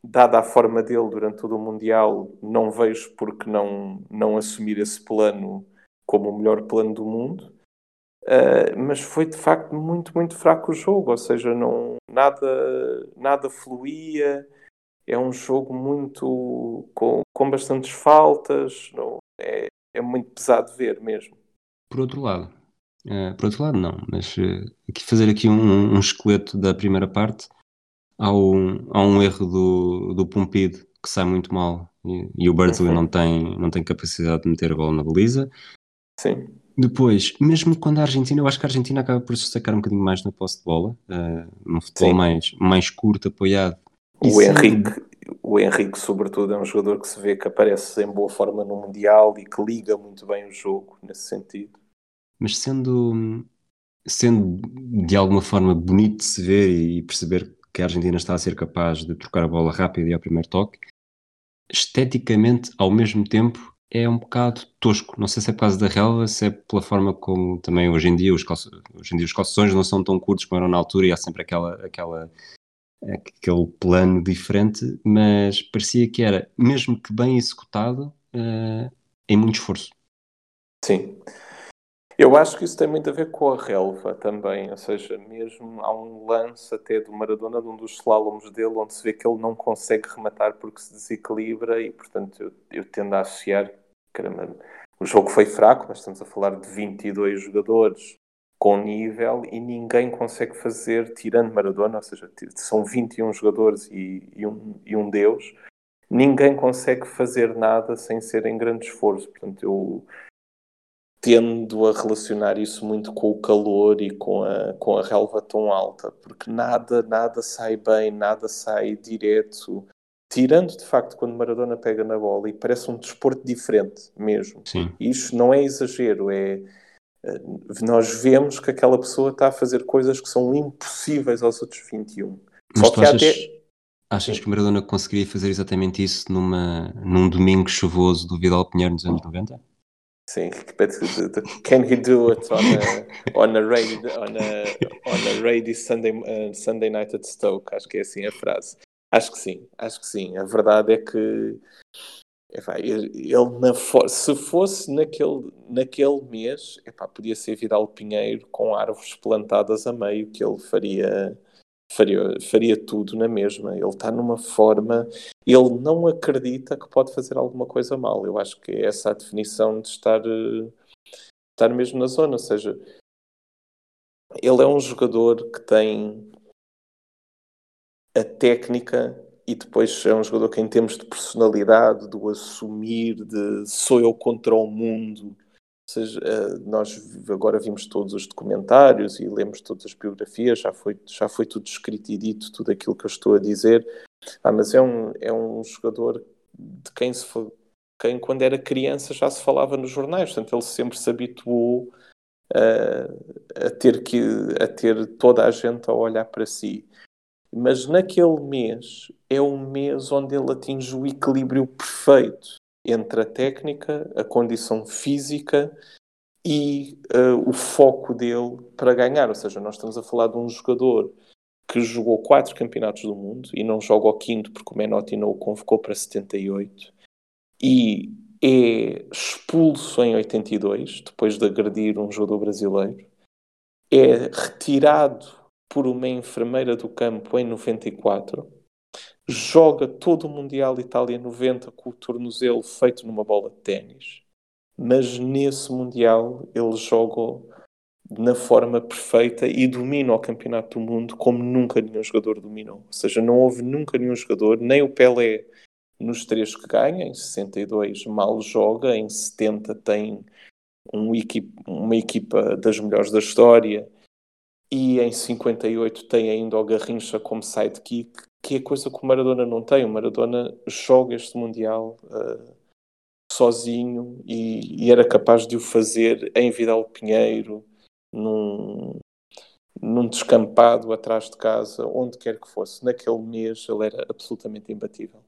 dada a forma dele durante todo o Mundial, não vejo porque não, não assumir esse plano como o melhor plano do mundo. Uh, mas foi de facto muito, muito fraco o jogo, ou seja, não, nada, nada fluía. É um jogo muito com, com bastantes faltas, não, é, é muito pesado ver mesmo. Por outro lado, Uh, por outro lado, não, mas uh, aqui fazer aqui um, um, esqueleto da primeira parte. Há um, há um erro do, do Pompide que sai muito mal e, e o Birdsley uhum. não, tem, não tem capacidade de meter a bola na baliza. Sim. Depois, mesmo quando a Argentina, eu acho que a Argentina acaba por se destacar um bocadinho mais na posse de bola, uh, num futebol mais, mais curto, apoiado. O Henrique, o Henrique, sobretudo, é um jogador que se vê que aparece em boa forma no Mundial e que liga muito bem o jogo nesse sentido mas sendo, sendo de alguma forma bonito de se ver e perceber que a Argentina está a ser capaz de trocar a bola rápido e ao primeiro toque, esteticamente, ao mesmo tempo, é um bocado tosco. Não sei se é por causa da relva, se é pela forma como também hoje em dia os, calço, hoje em dia os calções não são tão curtos como eram na altura e há sempre aquela, aquela, aquele plano diferente, mas parecia que era, mesmo que bem executado, uh, em muito esforço. Sim. Eu acho que isso tem muito a ver com a relva também, ou seja, mesmo há um lance até do Maradona, de um dos slaloms dele, onde se vê que ele não consegue rematar porque se desequilibra e, portanto, eu, eu tendo a associar, caramba, o jogo foi fraco, mas estamos a falar de 22 jogadores com nível e ninguém consegue fazer, tirando Maradona, ou seja, são 21 jogadores e, e, um, e um Deus, ninguém consegue fazer nada sem ser em grande esforço. Portanto, eu tendo a relacionar isso muito com o calor e com a, com a relva tão alta, porque nada, nada sai bem, nada sai direto. Tirando de facto quando Maradona pega na bola e parece um desporto diferente mesmo. Sim. Isto não é exagero, é eh, nós vemos que aquela pessoa está a fazer coisas que são impossíveis aos outros 21. Mas Só que achas, até... achas que Maradona conseguiria fazer exatamente isso numa, num domingo chuvoso do Vidal Pinheiro nos anos 90? Sim, can he do it on a, on a raid on a, on a rainy Sunday, uh, Sunday night at Stoke? Acho que é assim a frase. Acho que sim, acho que sim. A verdade é que epá, ele, na se fosse naquele, naquele mês, epá, podia ser Vidal Pinheiro com árvores plantadas a meio, que ele faria faria, faria tudo na mesma. Ele está numa forma, ele não acredita que pode fazer alguma coisa mal. Eu acho que é essa a definição de estar, estar mesmo na zona. Ou seja, ele é um jogador que tem a técnica e depois é um jogador que, em termos de personalidade, do assumir, de sou eu contra o mundo. Seja, eh, nós agora vimos todos os documentários e lemos todas as biografias, já foi, já foi tudo escrito e dito, tudo aquilo que eu estou a dizer. Ah, mas é um, é um jogador de quem, se, quem, quando era criança, já se falava nos jornais, portanto, ele sempre se habituou a, a, ter, que, a ter toda a gente a olhar para si. Mas naquele mês é o mês onde ele atinge o equilíbrio perfeito entre a técnica, a condição física e uh, o foco dele para ganhar. Ou seja, nós estamos a falar de um jogador que jogou quatro campeonatos do mundo e não joga o quinto porque o Menotti não o convocou para 78 e é expulso em 82 depois de agredir um jogador brasileiro é retirado por uma enfermeira do campo em 94, joga todo o Mundial Itália 90 com o tornozelo feito numa bola de ténis, mas nesse Mundial ele joga na forma perfeita e domina o Campeonato do Mundo como nunca nenhum jogador dominou. Ou seja, não houve nunca nenhum jogador, nem o Pelé nos três que ganha, em 62 mal joga, em 70 tem um uma equipa das melhores da história, e em 58 tem ainda o Garrincha como sidekick, que é coisa que o Maradona não tem. O Maradona joga este Mundial uh, sozinho e, e, era capaz de o fazer em Vidal Pinheiro, num, num descampado atrás de casa, onde quer que fosse. Naquele mês ele era absolutamente imbatível.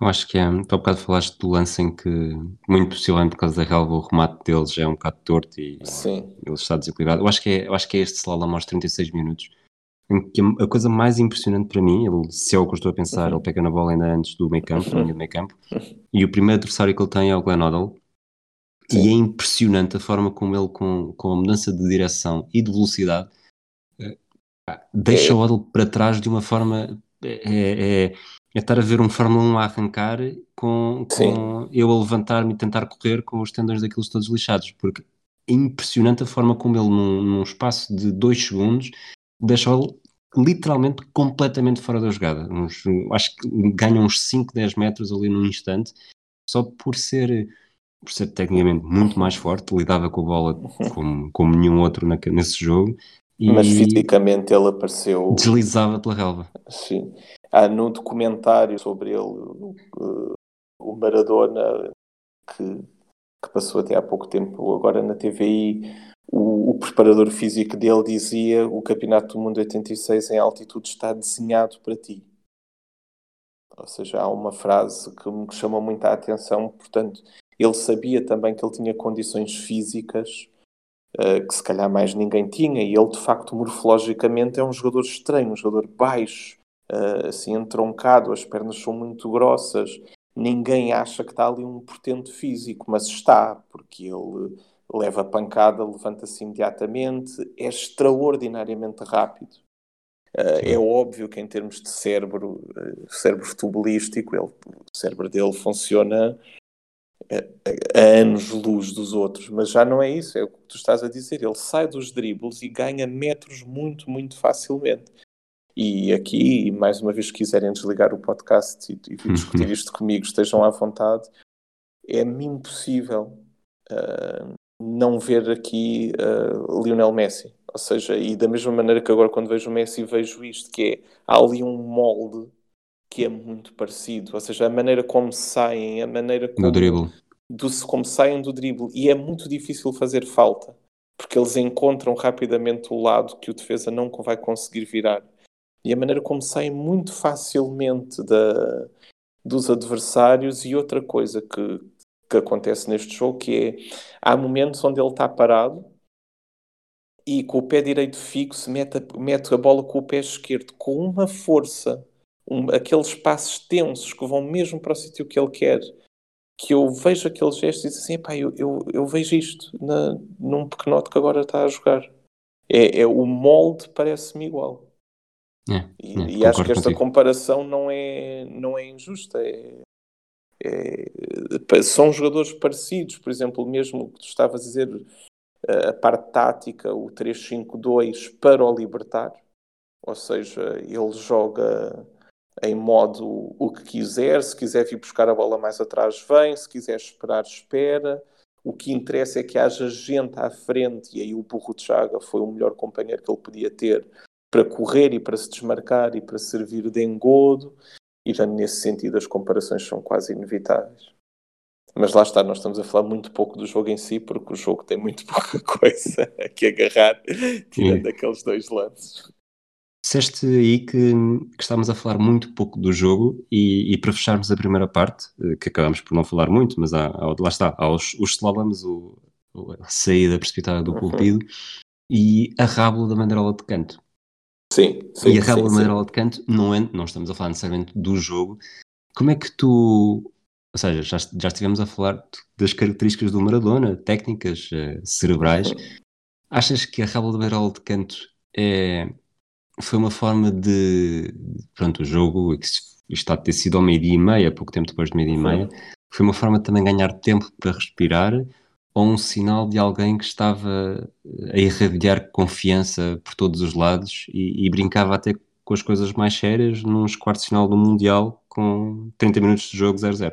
Eu acho que é. Tu há bocado falaste do lance em que, muito possivelmente por causa da relva, o remate deles é um bocado torto e Sim. ele está desequilibrado. Eu acho que é, eu acho que é este slalom aos 36 minutos. Em que a coisa mais impressionante para mim, ele, se é o que eu estou a pensar, uhum. ele pega na bola ainda antes do meio campo, uhum. meio campo, e o primeiro adversário que ele tem é o Glenn Odell. E é impressionante a forma como ele, com, com a mudança de direção e de velocidade, eh, deixa é. o Odell para trás de uma forma. É, é, é estar a ver um Fórmula 1 a arrancar com, com eu a levantar-me e tentar correr com os tendões daqueles todos lixados, porque é impressionante a forma como ele, num, num espaço de dois segundos, deixou literalmente completamente fora da jogada. Uns, acho que ganha uns 5, 10 metros ali num instante, só por ser, por ser tecnicamente muito mais forte, lidava com a bola como, como nenhum outro na, nesse jogo. E Mas fisicamente ele apareceu. Deslizava pela relva. Sim. Há no documentário sobre ele, o Maradona, que, que passou até há pouco tempo agora na TVI, o, o, preparador físico dele dizia o Campeonato do Mundo 86 em altitude está desenhado para ti. Ou seja, há uma frase que me chamou muita atenção, portanto, ele sabia também que ele tinha condições físicas uh, que se calhar mais ninguém tinha, e ele de facto morfologicamente é um jogador estranho, um jogador baixo, uh, assim entroncado, as pernas são muito grossas, ninguém acha que está ali um portento físico, mas está, porque ele leva a pancada, levanta-se imediatamente, é extraordinariamente rápido. Uh, é óbvio que em termos de cérebro, uh, cérebro futebolístico, ele, o cérebro dele funciona a, a anos-luz dos outros, mas já não é isso, é o que tu estás a dizer. Ele sai dos dribles e ganha metros muito, muito facilmente. E aqui, mais uma vez, se quiserem desligar o podcast e, e discutir isto comigo, estejam à vontade. É-me impossível uh, não ver aqui uh, Lionel Messi. Ou seja, e da mesma maneira que agora quando vejo o Messi vejo isto, que é, há ali um molde que é muito parecido. Ou seja, a maneira como saem, a maneira como... Do dribble. Do, como saem do dribble. E é muito difícil fazer falta. Porque eles encontram rapidamente o lado que o defesa não vai conseguir virar e a maneira como saem muito facilmente da, dos adversários e outra coisa que, que acontece neste jogo que é há momentos onde ele está parado e com o pé direito fixo mete a, mete a bola com o pé esquerdo com uma força um, aqueles passos tensos que vão mesmo para o sítio que ele quer que eu vejo aqueles gestos e digo assim, pá, eu, eu, eu vejo isto na, num pequenote que agora está a jogar. É, é o molde parece-me igual É, e, é, e acho que esta contigo. comparação não é, não é injusta. É, é, são jogadores parecidos, por exemplo, mesmo que tu estavas a dizer, a parte tática, o 3-5-2 para o libertar, ou seja, ele joga em modo o que quiser, se quiser vir buscar a bola mais atrás, vem, se quiser esperar, espera. O que interessa é que haja gente à frente, e aí o Burro de Chaga foi o melhor companheiro que ele podia ter para correr e para se desmarcar e para servir de engodo. E já nesse sentido as comparações são quase inevitáveis. Mas lá está, nós estamos a falar muito pouco do jogo em si, porque o jogo tem muito pouca coisa a que agarrar, tirando Sim. aqueles dois lances. Disseste aí que, que, estávamos a falar muito pouco do jogo e, e, para fecharmos a primeira parte, eh, que acabamos por não falar muito, mas há, há, lá está, há os, os slaloms, o, a saída precipitada do pulpido uhum. e a rábula da mandarola de canto. Sim, sim. E a da mandarola de canto, não, é, não estamos a falar necessariamente do jogo. Como é que tu, ou seja, já, já estivemos a falar das características do Maradona, técnicas uh, cerebrais. Achas que a da mandarola de canto é foi uma forma de. Pronto, o jogo, isto está a ter sido ao meio-dia e meia, pouco tempo depois de meio-dia e meia, foi uma forma de também ganhar tempo para respirar ou um sinal de alguém que estava a irradiar confiança por todos os lados e, e brincava até com as coisas mais sérias nos quartos de final do Mundial com 30 minutos de jogo 0-0.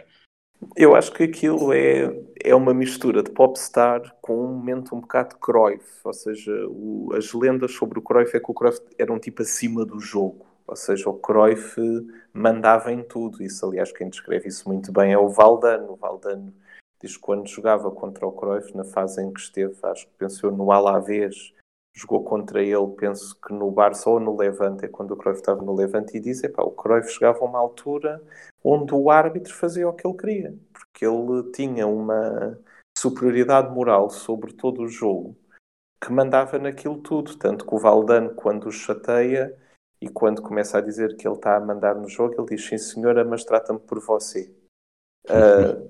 Eu acho que aquilo é, é uma mistura de popstar com um momento um bocado Cruyff, ou seja, o, as lendas sobre o Cruyff é que o Cruyff era um tipo acima do jogo, ou seja, o Cruyff mandava em tudo, isso aliás quem descreve isso muito bem é o Valdano, o Valdano diz que quando jogava contra o Cruyff, na fase em que esteve, acho que pensou no Alavés, jogou contra ele, penso que no Barça ou no Levante, é quando o Cruyff estava no Levante, e diz, epá, o Cruyff chegava a uma altura onde o árbitro fazia o que ele queria, porque ele tinha uma superioridade moral sobre todo o jogo que mandava naquilo tudo, tanto que o Valdano, quando o chateia e quando começa a dizer que ele está a mandar no jogo, ele diz, sim senhora, mas trata-me por você. Uh,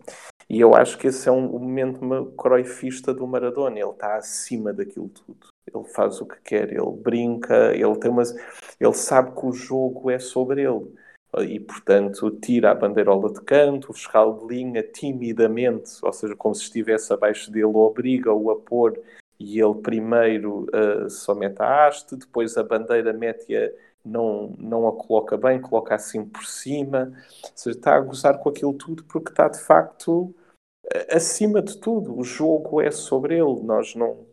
e eu acho que esse é um, um momento croifista do Maradona, ele está acima daquilo tudo. Ele faz o que quer, ele brinca, ele tem umas, ele sabe que o jogo é sobre ele e, portanto, tira a bandeirola de canto, o fiscal de linha timidamente, ou seja, como se estivesse abaixo dele, obriga-o a pôr e ele primeiro uh, só mete a haste, depois a bandeira mete-a, não, não a coloca bem, coloca assim por cima, ou seja, está a gozar com aquilo tudo porque está de facto acima de tudo. O jogo é sobre ele, nós não.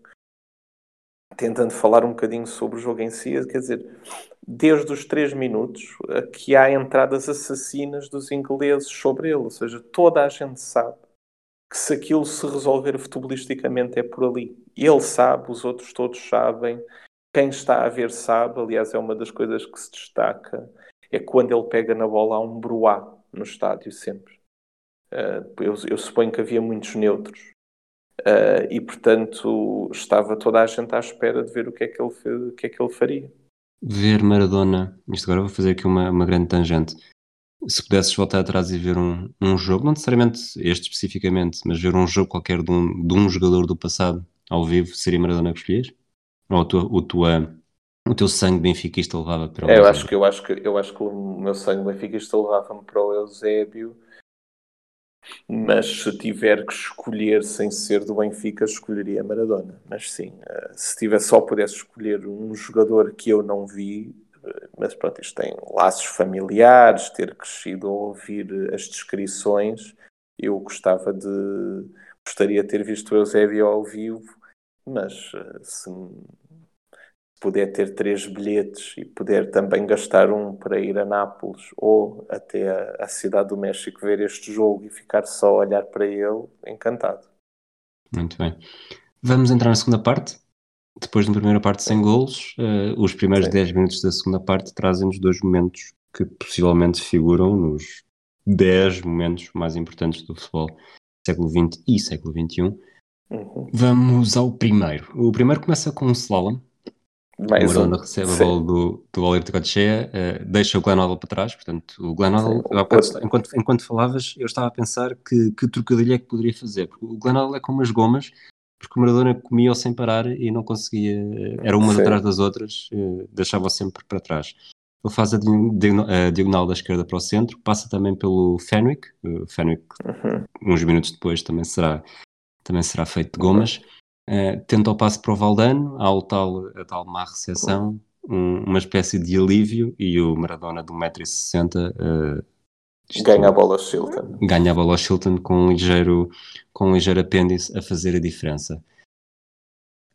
Tentando falar um bocadinho sobre o jogo em si, quer dizer, desde os três minutos que há entradas assassinas dos ingleses sobre ele. Ou seja, toda a gente sabe que se aquilo se resolver futebolisticamente é por ali. Ele sabe, os outros todos sabem, quem está a ver sabe. Aliás, é uma das coisas que se destaca. É quando ele pega na bola, há um bruá no estádio sempre. Uh, eu, eu, suponho que havia muitos neutros. Uh, e portanto estava toda a gente à espera de ver o que é que ele, o que é que ele faria ver Maradona, isto agora vou fazer aqui uma, uma grande tangente. Se pudesses voltar atrás e ver um, um jogo, não necessariamente este especificamente, mas ver um jogo qualquer de um, de um jogador do passado ao vivo, seria Maradona que escolhias? Ou a tua, o, tua, o teu sangue benfiquista levava para o é, eu acho que Eu acho que eu acho que o meu sangue benfiquista levava-me para o Eusébio mas se tiver que escolher sem ser do Benfica, escolheria Maradona. Mas sim, eh, se tiver só pudesse escolher um jogador que eu não vi, eh, mas pronto, isto tem laços familiares, ter crescido a ouvir as descrições, eu gostava de gostaria de ter visto o Eusébio ao vivo, mas eh, se puder ter três bilhetes e puder também gastar um para ir a Nápoles ou até a, a cidade do México ver este jogo e ficar só a olhar para ele, encantado. Muito bem. Vamos entrar na segunda parte. Depois da primeira parte sem golos, uh, os primeiros Sim. 10 minutos da segunda parte trazem-nos dois momentos que possivelmente figuram nos 10 momentos mais importantes do futebol século XX e século XXI. Uhum. Vamos ao primeiro. O primeiro começa com um slalom, mais o Maradona um. recebe Sim. a bola do, do Oliver de Cochea, uh, deixa o Glenn para trás, portanto, o Glenn enquanto, enquanto falavas, eu estava a pensar que, que trocadilho é que poderia fazer, porque o Glenn é como as gomas, porque o Maradona comia sem parar e não conseguia, era uma Sim. atrás das outras, uh, deixava sempre para trás. ele faz a, a, diagonal da esquerda para o centro, passa também pelo Fenwick, o Fenwick uhum. uns minutos depois também será, também será feito de gomas, uh, tenta o passe para o Valdano, há o tal, a tal má recepção, um, uma espécie de alívio e o Maradona de 1,60m uh, ganha a bola ao Shilton. Ganha a bola ao Shilton com um ligeiro, com um ligeiro apêndice a fazer a diferença.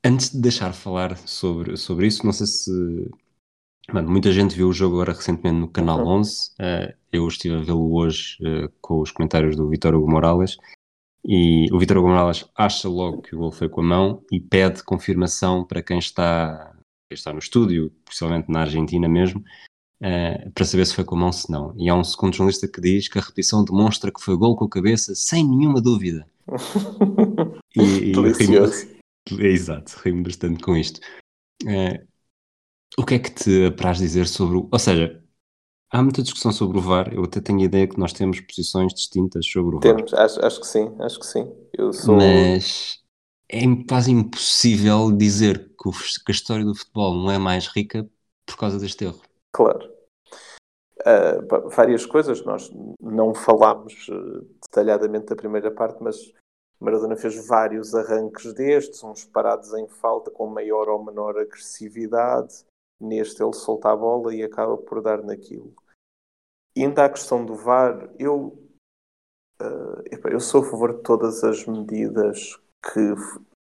Antes de deixar falar sobre, sobre isso, não sei se Mano, muita gente viu o jogo agora recentemente no Canal uhum. 11. Uh, eu estive a vê-lo hoje uh, com os comentários do Vitor Hugo Morales. E o Vitor Hugo Morales acha logo que o gol foi com a mão e pede confirmação para quem está, quem está no estúdio, possivelmente na Argentina mesmo, uh, para saber se foi com a mão ou se não. E há um segundo jornalista que diz que a repetição demonstra que foi gol com a cabeça, sem nenhuma dúvida. e, e Delicioso. Rimo, é, exato, rimo bastante com isto. Uh, o que é que te apraz dizer sobre o. Ou seja, há muita discussão sobre o VAR. Eu até tenho a ideia que nós temos posições distintas sobre o VAR. Temos, acho, acho que sim, acho que sim. Eu sou... Mas é quase impossível dizer que, o, que, a história do futebol não é mais rica por causa deste erro. Claro. Uh, várias coisas, nós não falámos uh, detalhadamente da primeira parte, mas Maradona fez vários arranques destes, uns parados em falta com maior ou menor agressividade, Neste ele solta a bola e acaba por dar naquilo. E ainda a questão do VAR, eu, uh, eu sou a favor de todas as medidas que,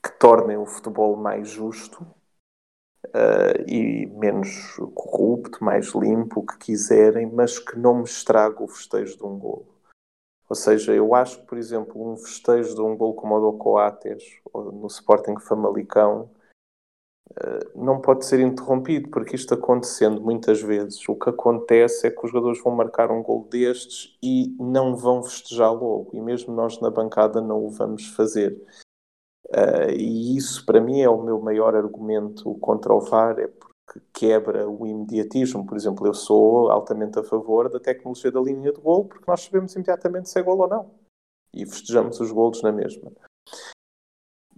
que tornem o futebol mais justo uh, e menos corrupto, mais limpo, o que quiserem, mas que não me estrague o festejo de um golo. Ou seja, eu acho que, por exemplo, um festejo de um golo como o do Coates, no Sporting Famalicão, não pode ser interrompido, porque isto acontecendo muitas vezes, o que acontece é que os jogadores vão marcar um gol destes e não vão festejar logo, e mesmo nós na bancada não o vamos fazer. Uh, e isso para mim é o meu maior argumento contra o VAR, é porque quebra o imediatismo. Por exemplo, eu sou altamente a favor da tecnologia da linha de gol, porque nós sabemos imediatamente se é gol ou não. E festejamos os golos na mesma.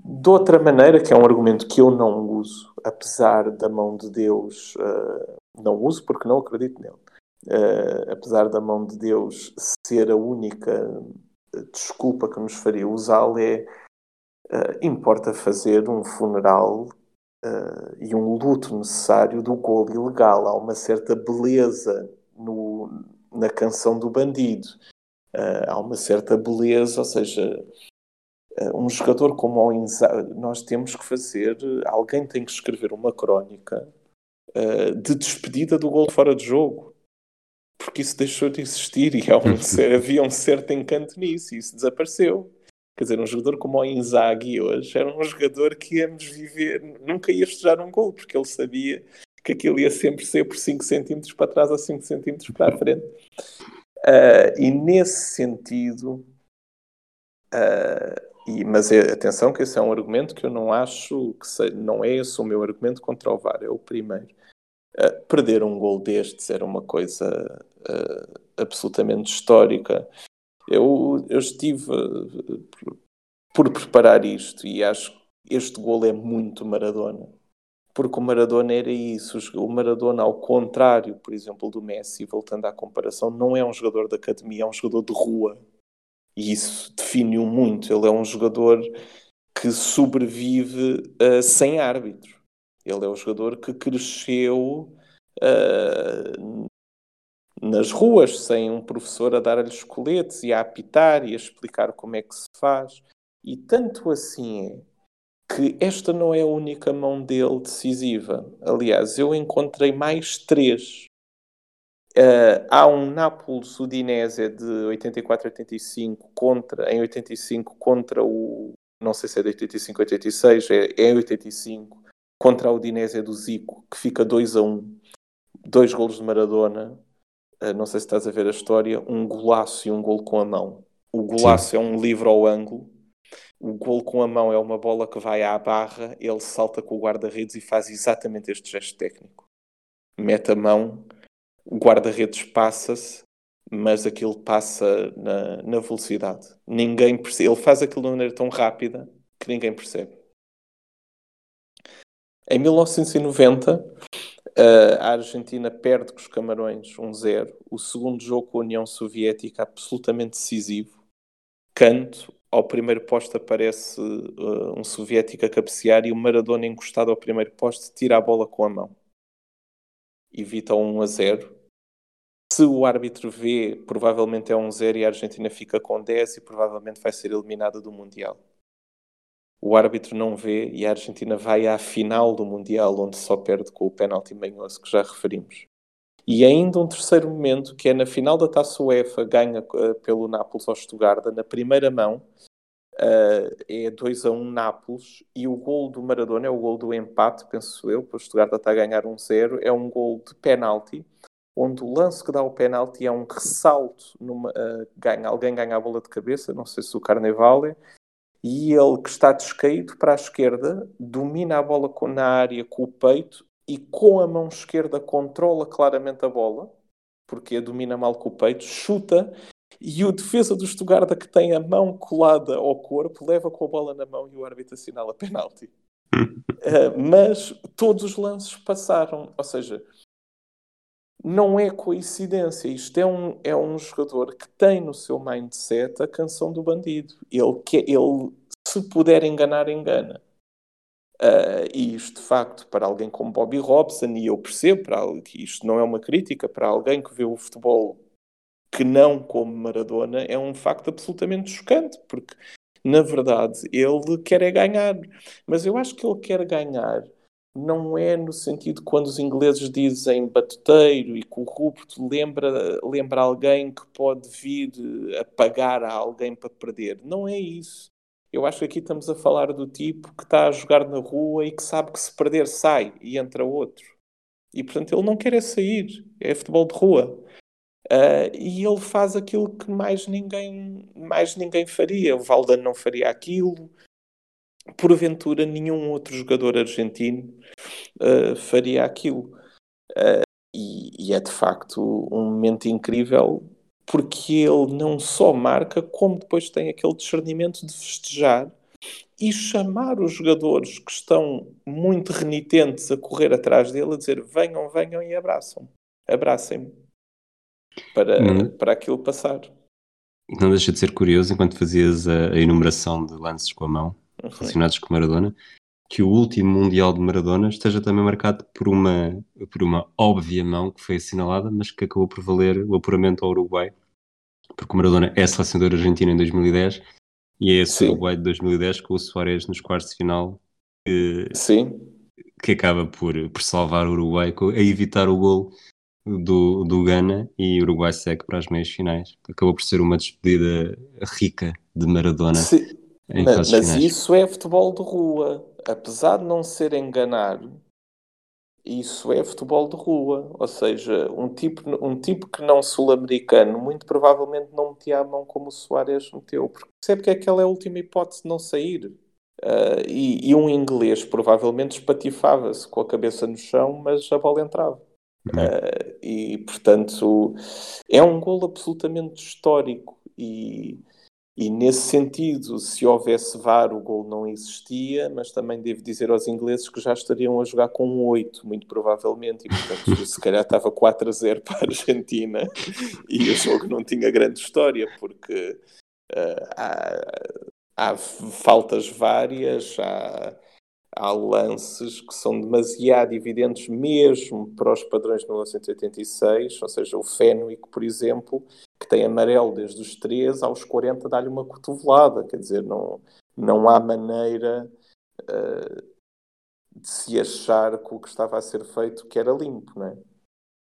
De outra maneira, que é um argumento que eu não uso, apesar da mão de Deus, uh, não uso porque não acredito nele, uh, apesar da mão de Deus ser a única desculpa que nos faria usá-lo, é uh, importa fazer um funeral e um luto necessário do gol ilegal. Há uma certa beleza no, na canção do bandido. há uma certa beleza, ou seja, eh, um jogador como o Inzaghi, nós temos que fazer, alguém tem que escrever uma crónica uh, de despedida do gol fora de jogo, porque isso deixou de existir e um, havia um certo encanto nisso e isso desapareceu. Quer dizer, um jogador como o Inzaghi hoje era um jogador que íamos viver, nunca ia festejar um gol, porque ele sabia que aquilo ia sempre ser por 5 centímetros para trás ou 5 centímetros para a frente. Uh, e nesse sentido, uh, e, mas é, atenção que esse é um argumento que eu não acho que se, não é esse o meu argumento contra o VAR, é o primeiro. Uh, perder um gol destes era uma coisa uh, absolutamente histórica. Eu, eu estive uh, por preparar isto e acho que este gol é muito Maradona. Porque o Maradona era isso. O Maradona, ao contrário, por exemplo, do Messi, voltando à comparação, não é um jogador de academia, é um jogador de rua e isso define-o muito. Ele é um jogador que sobrevive uh, sem árbitro. Ele é um jogador que cresceu uh, nas ruas, sem um professor a dar-lhe os coletes e a apitar e a explicar como é que se faz. E tanto assim é que esta não é a única mão dele decisiva. Aliás, eu encontrei mais três Uh, há um Nápoles Udinese de 84-85 contra, em 85 contra o, não sei se é de 85 86, é, é 85, contra a Udinese do Zico, que fica 2 a 1. Dois golos de Maradona, uh, não sei se estás a ver a história, um golaço e um gol com a mão. O golaço Sim. é um livro ao ângulo, o gol com a mão é uma bola que vai à barra, ele salta com o guarda-redes e faz exatamente este gesto técnico. Mete a mão o guarda-redes passa-se, mas aquilo passa na, na velocidade. Ninguém percebe. Ele faz aquilo de uma maneira tão rápida que ninguém percebe. Em 1990, Uh, a Argentina perde com os Camarões 1-0. o segundo jogo com a União Soviética absolutamente decisivo. Canto, ao primeiro posto aparece uh, um soviético a cabecear e o Maradona encostado ao primeiro posto tira a bola com a mão. Evita 1 a 0. Se o árbitro vê, provavelmente é 1 0 e a Argentina fica com 10 e provavelmente vai ser eliminada do Mundial o árbitro não vê e a Argentina vai à final do Mundial, onde só perde com o pênalti manhoso que já referimos. E ainda um terceiro momento, que é na final da Taça UEFA, ganha uh, pelo Nápoles ao Stuttgart, na primeira mão, uh, é 2 a 1 Nápoles, e o gol do Maradona é o gol do empate, penso eu, para o Stuttgart está a ganhar 1-0, é um gol de penalti, onde o lance que dá o penalti é um ressalto, numa, uh, ganha, alguém ganha a bola de cabeça, não sei se o Carnevale, e ele que está descaído para a esquerda, domina a bola na área com o peito e com a mão esquerda controla claramente a bola, porque a domina mal com o peito, chuta e o defesa do Stuttgart que tem a mão colada ao corpo leva com a bola na mão e o árbitro assinala penalti. uh, mas todos os lances passaram, ou seja, não é coincidência. Isto é um, é um jogador que tem no seu mindset a canção do bandido. Ele, que, ele se puder enganar, engana. Uh, e isto, de facto, para alguém como Bobby Robson, e eu percebo para, que isto não é uma crítica, para alguém que vê o futebol que não como Maradona, é um facto absolutamente chocante, porque, na verdade, ele quer é ganhar. Mas eu acho que ele quer ganhar não é no sentido quando os ingleses dizem batuteiro e corrupto, lembra, lembra alguém que pode vir a pagar a alguém para perder. Não é isso. Eu acho que aqui estamos a falar do tipo que está a jogar na rua e que sabe que se perder sai e entra outro. E portanto ele não quer é sair, é futebol de rua. Uh, e ele faz aquilo que mais ninguém, mais ninguém faria. O Valdan não faria aquilo, porventura nenhum outro jogador argentino uh, faria aquilo. Uh, e, e, é de facto um momento incrível porque ele não só marca, como depois tem aquele discernimento de festejar e chamar os jogadores que estão muito renitentes a correr atrás dele, a dizer venham, venham e abraçam. Abracem-me para, hum. para aquilo passar. Não deixa de ser curioso, enquanto fazias a, a enumeração de lances com a mão, relacionados com Maradona, que o último Mundial de Maradona esteja também marcado por uma, por uma óbvia mão que foi assinalada, mas que acabou por valer o apuramento ao Uruguai, porque o Maradona é selecionador argentino em 2010 e é esse Sim. Uruguai de 2010 com o Soares nos quartos de final que, que acaba por, por salvar o Uruguai a evitar o gol do, do Ghana e o Uruguai segue para as meias finais. Acabou por ser uma despedida rica de Maradona. Sim. Mas, mas isso é futebol de rua. Apesar de não ser enganado, isso é futebol de rua. Ou seja, um tipo, um tipo que não sul-americano muito provavelmente não metia a mão como o Soares meteu, porque percebe que aquela é a última hipótese de não sair. Uh, e, e, um inglês provavelmente espatifava-se com a cabeça no chão, mas a bola entrava. Uhum. Uh, e portanto é um golo absolutamente histórico e e nesse sentido, se houvesse VAR, o gol não existia, mas também devo dizer aos ingleses que já estariam a jogar com um 8, muito provavelmente, e portanto, se calhar estava 4 a 0 para a Argentina e o jogo não tinha grande história, porque uh, há, há, faltas várias, há, há lances que são demasiado evidentes mesmo para os padrões de 1986, ou seja, o Fenwick, por exemplo, que tem amarelo desde os 13 aos 40 dá-lhe uma cotovelada, quer dizer, não, não há maneira uh, de se achar que o que estava a ser feito que era limpo, não é?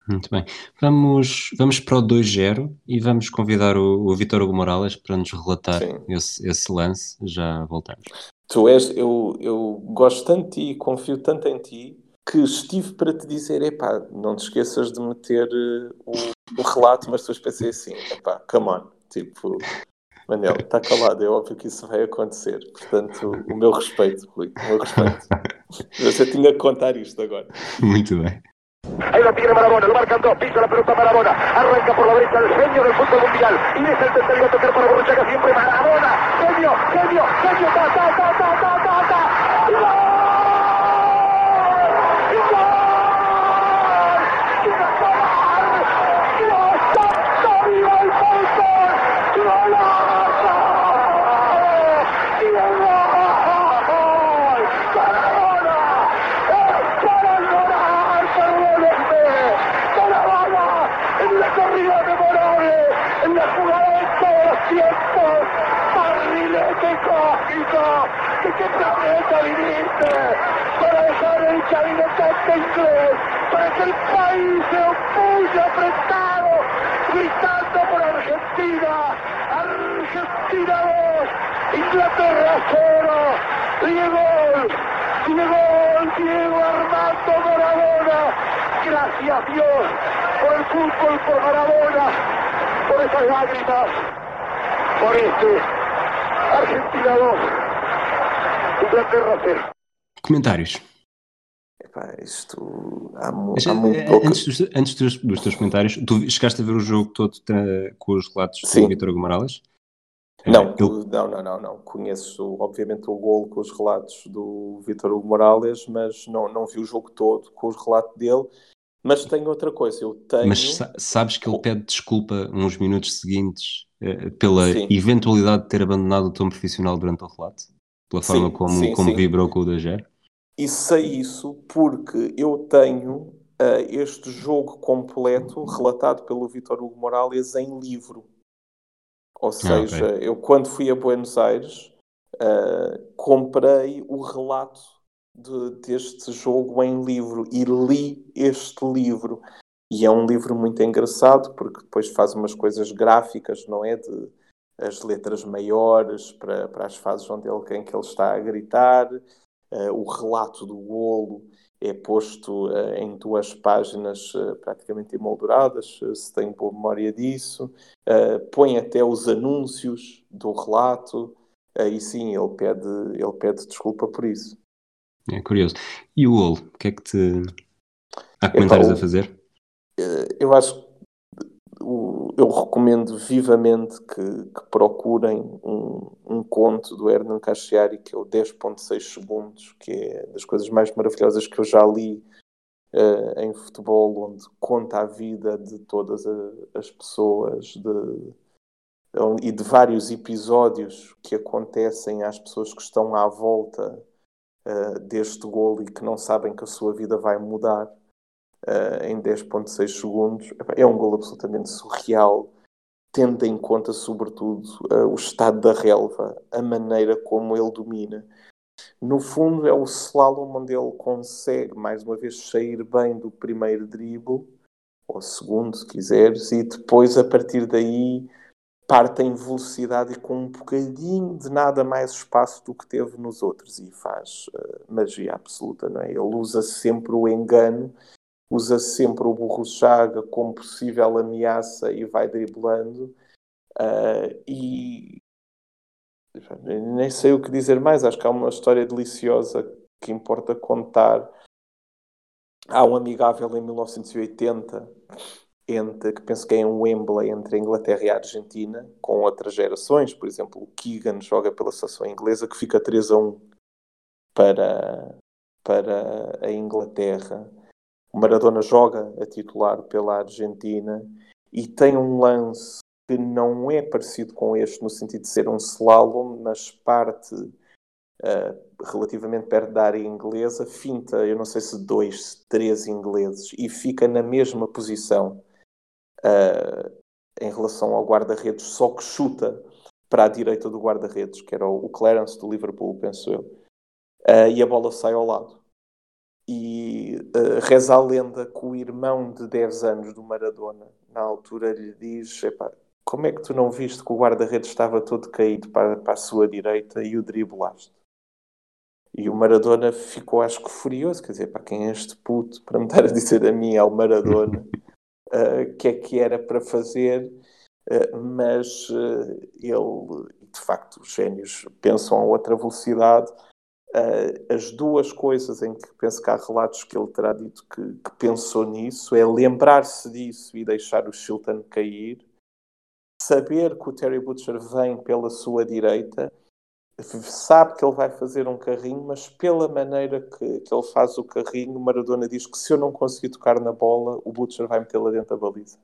Muito bem. Vamos, vamos para o 2-0 e vamos convidar o, o Vitor Hugo Morales para nos relatar esse, esse, lance. Já voltamos. Tu és, eu, eu gosto tanto de ti e confio tanto em ti que estive para te dizer, epá, não te esqueças de meter uh, o, o, relato, mas depois pensei assim, epá, come on, tipo, Manel, está calado, é óbvio que isso vai acontecer, portanto, o meu respeito, Rui, o meu respeito. Você tinha que contar isto agora. Muito bem. Ahí lo tiene Marabona, lo marcan dos, pisa la pelota Marabona, arranca por la derecha el genio del fútbol mundial y deja el tercero a tocar para Borruchaga siempre Marabona, genio, genio, genio, ta, ta, ta, ta, ta, ta, ta. qué planeta para dejar el chavinetante inglés, para que el país se opulle apretado, gritando Argentina. Argentina 2, Inglaterra 0. Diego, Diego, Diego Armando Maradona. Gracias Dios por el fútbol, por Maradona, por esas lágrimas, por este Argentina 2, Inglaterra 0. Comentários. Isto há, mu- Mas, há muito eh, pouco. Antes, dos, antes dos, dos teus comentários, tu chegaste a ver o jogo todo com os relatos Sim. do Vitor Morales? Eh, Não, ele- não, não, não, não. Conheço, obviamente, o gol com os relatos do Vítor Hugo Morales, mas não, não vi o jogo todo com os relatos dele. Mas tenho outra coisa, eu tenho. Mas sa- sabes que ele pede desculpa uns minutos seguintes eh, pela Sim. eventualidade de ter abandonado o tom profissional durante o relato? Pela forma Sim, como, sim, como vibrou com o Dager? E sei isso porque eu tenho ah, este jogo completo relatado pelo Vítor Hugo Morales em livro. Ou seja, eu quando fui a Buenos Aires ah, comprei o relato de- deste jogo em livro e li este livro. E é um livro muito engraçado porque depois faz umas coisas gráficas, não é? De as letras maiores para, para as fases onde ele, em que ele está a gritar. Uh, o relato do golo é posto uh, em duas páginas uh, praticamente emolduradas, se tenho boa memória disso. põe até os anúncios do relato. e sim, ele pede, ele pede desculpa por isso. É curioso. E o golo? O que é que te. Há comentários o- a fazer? eu acho que o- eu recomendo vivamente que, que procurem um, um conto do Hernan Casciari que é o 10.6 segundos, que é das coisas mais maravilhosas que eu já li eh, em futebol, onde conta a vida de todas a- as pessoas de- e de vários episódios que acontecem às pessoas que estão à volta eh, deste golo e que não sabem que a sua vida vai mudar uh, em 10.6 segundos. É um gol absolutamente surreal, tendo em conta, sobretudo, uh, o estado da relva, a maneira como ele domina. No fundo, é o slalom onde ele consegue, mais uma vez, sair bem do primeiro dribble, ou segundo, se quiseres, e depois, a partir daí, parte em velocidade e com um bocadinho de nada mais espaço do que teve nos outros e faz uh, magia absoluta, não é? Ele usa sempre o engano usa sempre o burro chaga como possível ameaça e vai driblando. Uh, e nem sei o que dizer mais. Acho que há uma história deliciosa que importa contar. Há um amigável em 1980 entre, que penso que é em Wembley entre a Inglaterra e a Argentina, com outras gerações. Por exemplo, o Keegan joga pela seleção inglesa que fica 3 a 1 para, para a Inglaterra. O Maradona joga a titular pela Argentina e tem um lance que não é parecido com este no sentido de ser um slalom, mas parte uh, relativamente perto da área inglesa, finta, eu não sei se dois, três ingleses e fica na mesma posição uh, em relação ao guarda-redes, só que chuta para a direita do guarda-redes, que era o Clarence do Liverpool, penso eu, uh, e a bola sai ao lado e uh, reza a lenda que o irmão de 10 anos do Maradona, na altura, lhe diz: Como é que tu não viste que o guarda-redes estava todo caído para, para a sua direita e o driblaste? E o Maradona ficou, acho que, furioso: Quer dizer, para quem é este puto para me estar a dizer a mim, ao Maradona, o uh, que é que era para fazer? Uh, mas ele, de facto, os génios pensam a outra velocidade. Uh, as duas coisas em que penso que há relatos que ele terá dito que, que pensou nisso é lembrar-se disso e deixar o Shilton cair, saber que o Terry Butcher vem pela sua direita, sabe que ele vai fazer um carrinho, mas pela maneira que, que ele faz o carrinho, Maradona diz que se eu não conseguir tocar na bola, o Butcher vai metê-la dentro da baliza.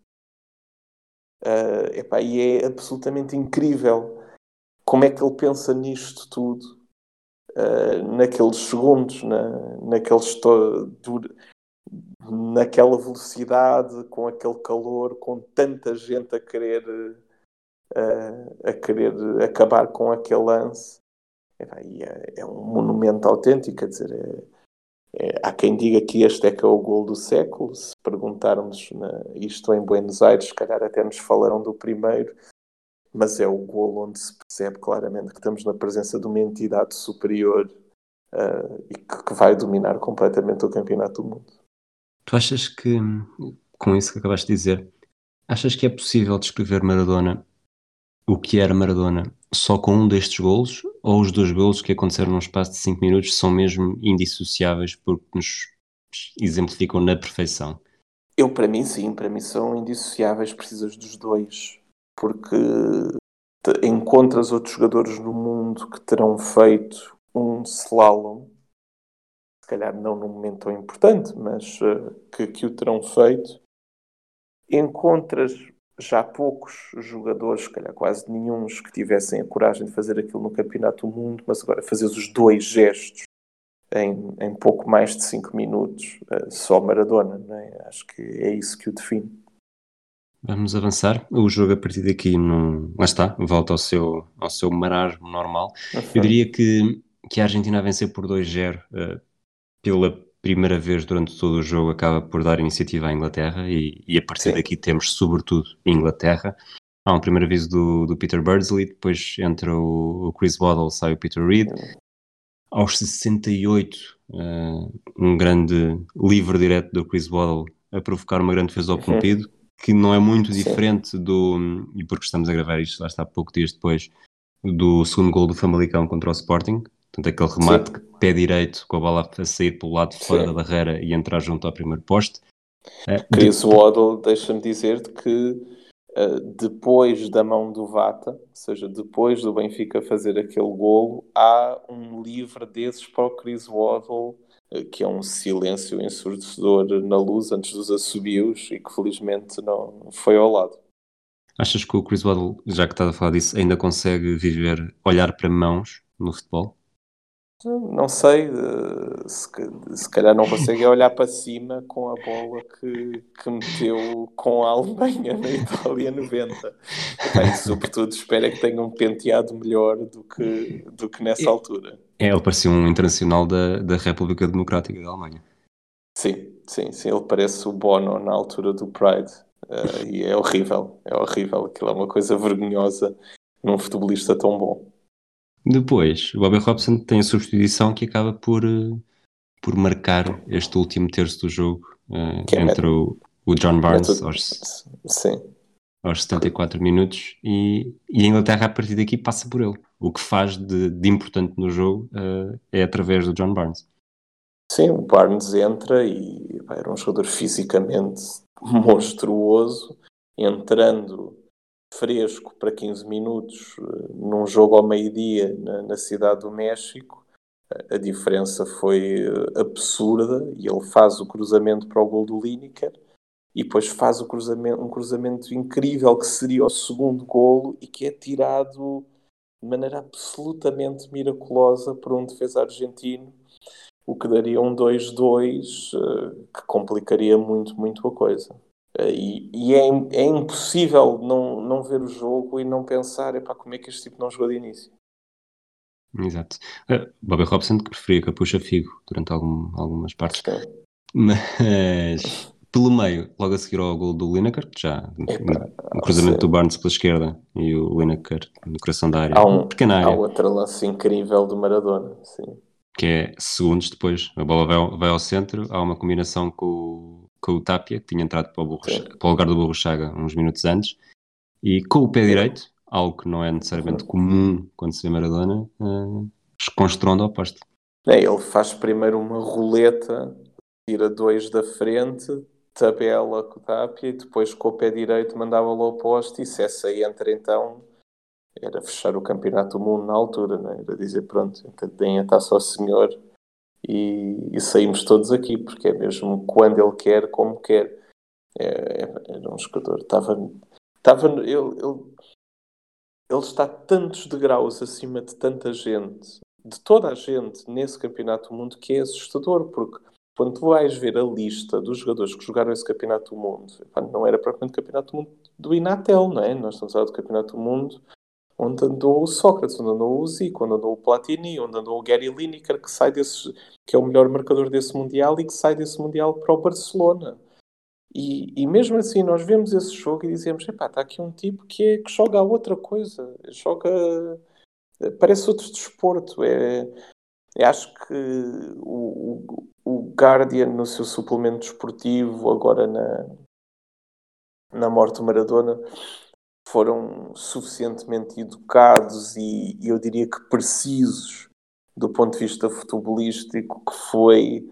Uh, epá, e é absolutamente incrível como é que ele pensa nisto tudo Uh, naqueles segundos, na, naqueles naquela velocidade, com aquele calor, com tanta gente a querer uh, a querer acabar com aquele lance. É, é, um monumento autêntico, quer dizer, é, é, há quem diga que este é que é o gol do século. Se perguntarmos na, isto em Buenos Aires, se calhar até nos falarão do primeiro, mas é o gol onde se percebe claramente que estamos na presença de uma entidade superior uh, e que, que, vai dominar completamente o campeonato do mundo. Tu achas que, com isso que acabaste de dizer, achas que é possível descrever Maradona, o que era Maradona, só com um destes golos? Ou os dois golos que aconteceram num espaço de 5 minutos são mesmo indissociáveis porque nos exemplificam na perfeição? Eu, para mim, sim, para mim são indissociáveis, precisas dos dois porque encontras outros jogadores no mundo que terão feito um slalom, se calhar não num momento tão importante, mas uh, que, que o terão feito. Encontras já poucos jogadores, se calhar quase nenhum, que tivessem a coragem de fazer aquilo no Campeonato do Mundo, mas agora fazes os dois gestos em, em pouco mais de 5 minutos, uh, só Maradona, é? acho que é isso que o define. Vamos avançar. O jogo a partir daqui não. Lá está, volta ao seu, ao seu marasmo normal. Uhum. Eu diria que, que a Argentina a vencer por 2-0 uh, eh, pela primeira vez durante todo o jogo acaba por dar iniciativa à Inglaterra e, e a partir Sim. daqui temos sobretudo Inglaterra. Há um primeiro aviso do, do Peter Birdsley, depois entra o, o Chris Waddle, sai o Peter Reid. Aos 68, uh, eh, um grande livre direto do Chris Waddle a provocar uma grande defesa ao Pompido que não é muito Sim. diferente do. E porque estamos a gravar isto, lá está pouco dias depois, do segundo gol do Famalicão contra o Sporting. Portanto, aquele remate Sim. pé direito com a bola a sair pelo lado de fora Sim. da barreira e entrar junto ao primeiro poste. Uh, Chris de... Waddle, deixa-me dizer-te que uh, depois da mão do Vata, ou seja, depois do Benfica fazer aquele golo, há um livre desses para o Chris Waddle eh, que é um silêncio ensurdecedor na luz antes dos assobios e que felizmente não foi ao lado. Achas que o Chris Waddle, já que estás a falar disso, ainda consegue viver, olhar para mãos no futebol? Não sei, eh, se, se calhar não consegue olhar para cima com a bola que, que meteu com a Alemanha na Itália 90. E, sobretudo, espero que tenha um penteado melhor do que, do que nessa altura. É, ele parecia um internacional da, da República Democrática da Alemanha. Sim, sim, sim, ele parece o Bono na altura do Pride. Uh, e é horrível, é horrível. Aquilo é uma coisa vergonhosa num futebolista tão bom. Depois, o Bobby Robson tem a substituição que acaba por, eh, por marcar este último terço do jogo uh, entre o, o, John Barnes aos, sim. aos 74 minutos e, e, a Inglaterra a partir daqui passa por ele. O que faz de, de importante no jogo uh, é através do John Barnes. Sim, o Barnes entra e era um jogador fisicamente monstruoso, entrando fresco para 15 minutos eh, num jogo ao meio-dia na, na, cidade do México. A diferença foi eh, absurda e ele faz o cruzamento para o gol do Lineker e depois faz cruzamento, um cruzamento incrível que seria o segundo golo e que é tirado de maneira absolutamente miraculosa por um defesa argentino, o que daria um 2-2 eh, que complicaria muito, muito a coisa. Eh, e, e é, é, impossível não, não ver o jogo e não pensar epá, como é que este tipo não jogou de início. Exato. Uh, Bobby Robson que preferia que a puxa Figo durante algum, algumas partes. Mas pelo meio, logo a seguir ao gol do Lineker, já o cruzamento do Barnes pela esquerda e o Lineker no coração da área. Há um, área. Há outro lance incrível do Maradona, sim. Que é segundos depois, a bola vai, vai ao centro, há uma combinação com o com o Tapia, que tinha entrado para o, para o lugar do Burro Chaga uns minutos antes, e com o pé direito, algo que não é necessariamente comum quando se vê Maradona, uh, esconstronda ao poste. É, ele faz primeiro uma roleta, tira dois da frente, tabela com o Tapia e depois com o pé direito mandava-lo ao poste e se essa aí entra então era fechar o campeonato do mundo na altura, não é? era dizer pronto, então deem a taça ao senhor e, e, saímos todos aqui, porque é mesmo quando ele quer, como quer. É, é, era um jogador, estava. estava ele, ele, ele está tantos degraus acima de tanta gente, de toda a gente nesse campeonato do mundo, que é assustador, porque quando tu vais ver a lista dos jogadores que jogaram esse campeonato do mundo, não era propriamente campeonato do mundo do Inatel, não é? Nós estamos a falar do campeonato do mundo onde andou o Sócrates, onde andou o Zico, onde andou o Platini, onde andou o Gary Lineker, que sai desse, que é o melhor marcador desse Mundial e que sai desse Mundial para o Barcelona. E, e mesmo assim nós vemos esse jogo e dizemos, epá, está aqui um tipo que, é, que joga outra coisa, joga... parece outro desporto, é... Acho que o, o, o Guardian, no seu suplemento desportivo, agora na, na morte do Maradona, foram suficientemente educados e, eu diria que precisos do ponto de vista futebolístico, que foi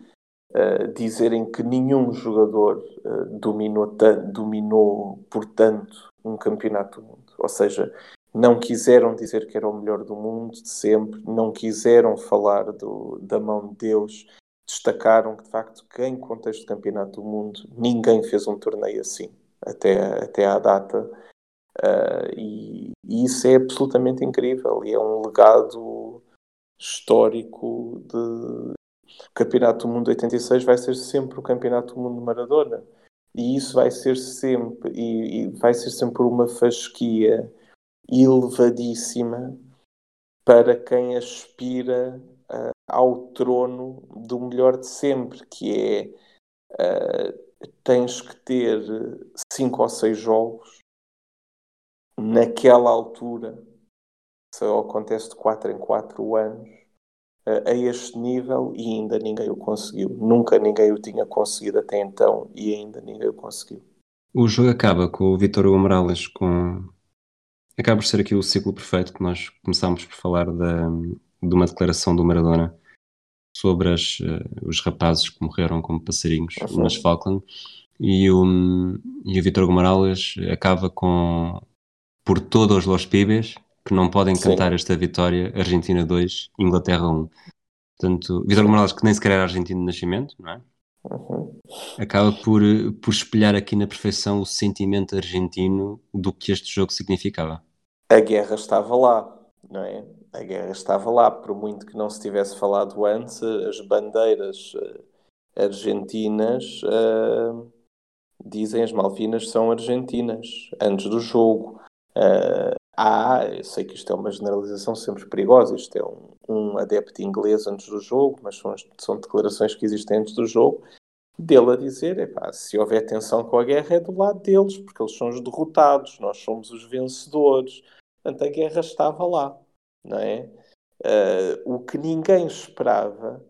uh, dizerem que nenhum jogador uh, dominou, dominou, portanto, um campeonato do mundo. Ou seja, não quiseram dizer que era o melhor do mundo de sempre, não quiseram falar do, da mão de Deus, destacaram que, de facto, que em contexto de campeonato do mundo, ninguém fez um torneio assim, até, até à data Uh, e, e, isso é absolutamente incrível e é um legado histórico de o Campeonato do Mundo 86 vai ser sempre o Campeonato do Mundo de Maradona. E isso vai ser sempre e, e vai ser sempre uma fasquia elevadíssima para quem aspira uh, ao trono do melhor de sempre que é uh, tens que ter cinco ou seis jogos naquela altura, só acontece de 4 em 4 anos, a este nível e ainda ninguém o conseguiu. Nunca ninguém o tinha conseguido até então e ainda ninguém o conseguiu. O jogo acaba com o Vitor Hugo Morales com... Acaba por ser aqui o ciclo perfeito que nós começámos por falar da, de uma declaração do Maradona sobre as, uh, os rapazes que morreram como passarinhos uhum. nas Falkland e o, e o Vitor Hugo Morales acaba com por todos os pibes que não podem cantar Sim. esta vitória Argentina 2, Inglaterra 1. Portanto, Vitor Morales, que nem sequer era argentino de nascimento, não é? Uhum. Acaba por, por espelhar aqui na perfeição o sentimento argentino do que este jogo significava. A guerra estava lá, não é? A guerra estava lá, por muito que não se tivesse falado antes, as bandeiras eh, argentinas uh, dizem as Malvinas são argentinas antes do jogo. Uh, há, eu sei que isto é uma generalização sempre perigosa, isto é um, um adepto inglês antes do jogo, mas são, são declarações que existem antes do jogo, dele a dizer, se houver tensão com a guerra é do lado deles, porque eles são os derrotados, nós somos os vencedores. Portanto, a guerra estava lá, não é? Uh, o que ninguém esperava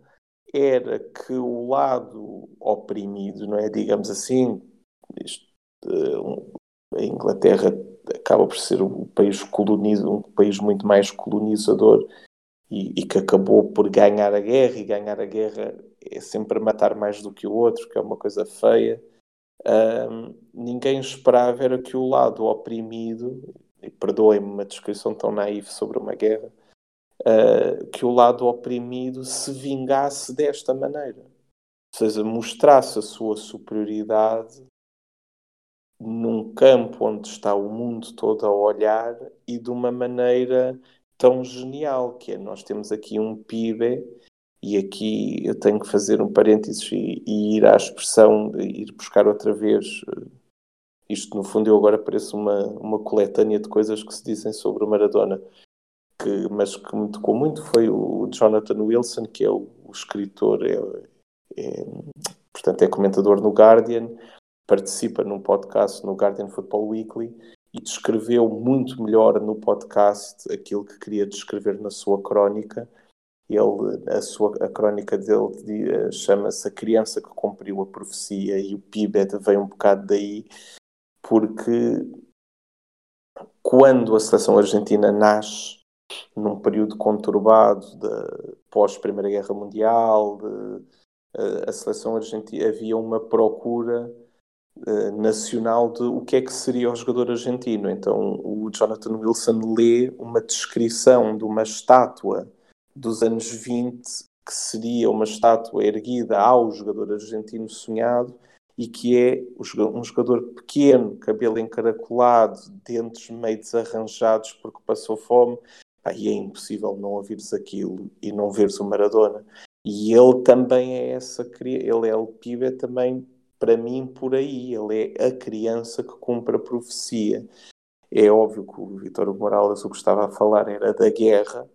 era que o lado oprimido, não é? Digamos assim, isto, uh, a Inglaterra acaba por ser um país colonizo, um país muito mais colonizador e, e, que acabou por ganhar a guerra e ganhar a guerra é sempre matar mais do que o outro, que é uma coisa feia. Um, ninguém esperava era que o lado oprimido, e perdoem-me uma descrição tão naiva sobre uma guerra, uh, que o lado oprimido se vingasse desta maneira. Ou seja, mostrasse a sua superioridade num campo onde está o mundo todo a olhar e de uma maneira tão genial, que é nós temos aqui um PIB e aqui eu tenho que fazer um parênteses e, e ir à expressão, ir buscar outra vez isto no fundo eu agora pareço uma, uma coletânea de coisas que se dizem sobre o Maradona que, mas que me tocou muito foi o Jonathan Wilson que é o, o escritor é, é, portanto é comentador no Guardian participa num podcast no Guardian Football Weekly e descreveu muito melhor no podcast aquilo que queria descrever na sua crónica. Ele, a, sua, a crónica dele eh, chama-se A Criança que Cumpriu a Profecia e o PIBED vem um bocado daí, porque quando a seleção argentina nasce, num período conturbado pós-Primeira Guerra Mundial, de, a, a seleção argentina havia uma procura eh, nacional de o que é que seria o jogador argentino. Então o Jonathan Wilson lê uma descrição de uma estátua dos anos 20 que seria uma estátua erguida ao jogador argentino sonhado e que é um jogador pequeno, cabelo encaracolado, dentes meio desarranjados porque passou fome. e é impossível não ouvires aquilo e não veres o Maradona. E ele também é essa, ele é o Pibe também para mim por aí. Ele é a criança que cumpre a profecia. É óbvio que o Vitor Morales o que estava a falar era da guerra,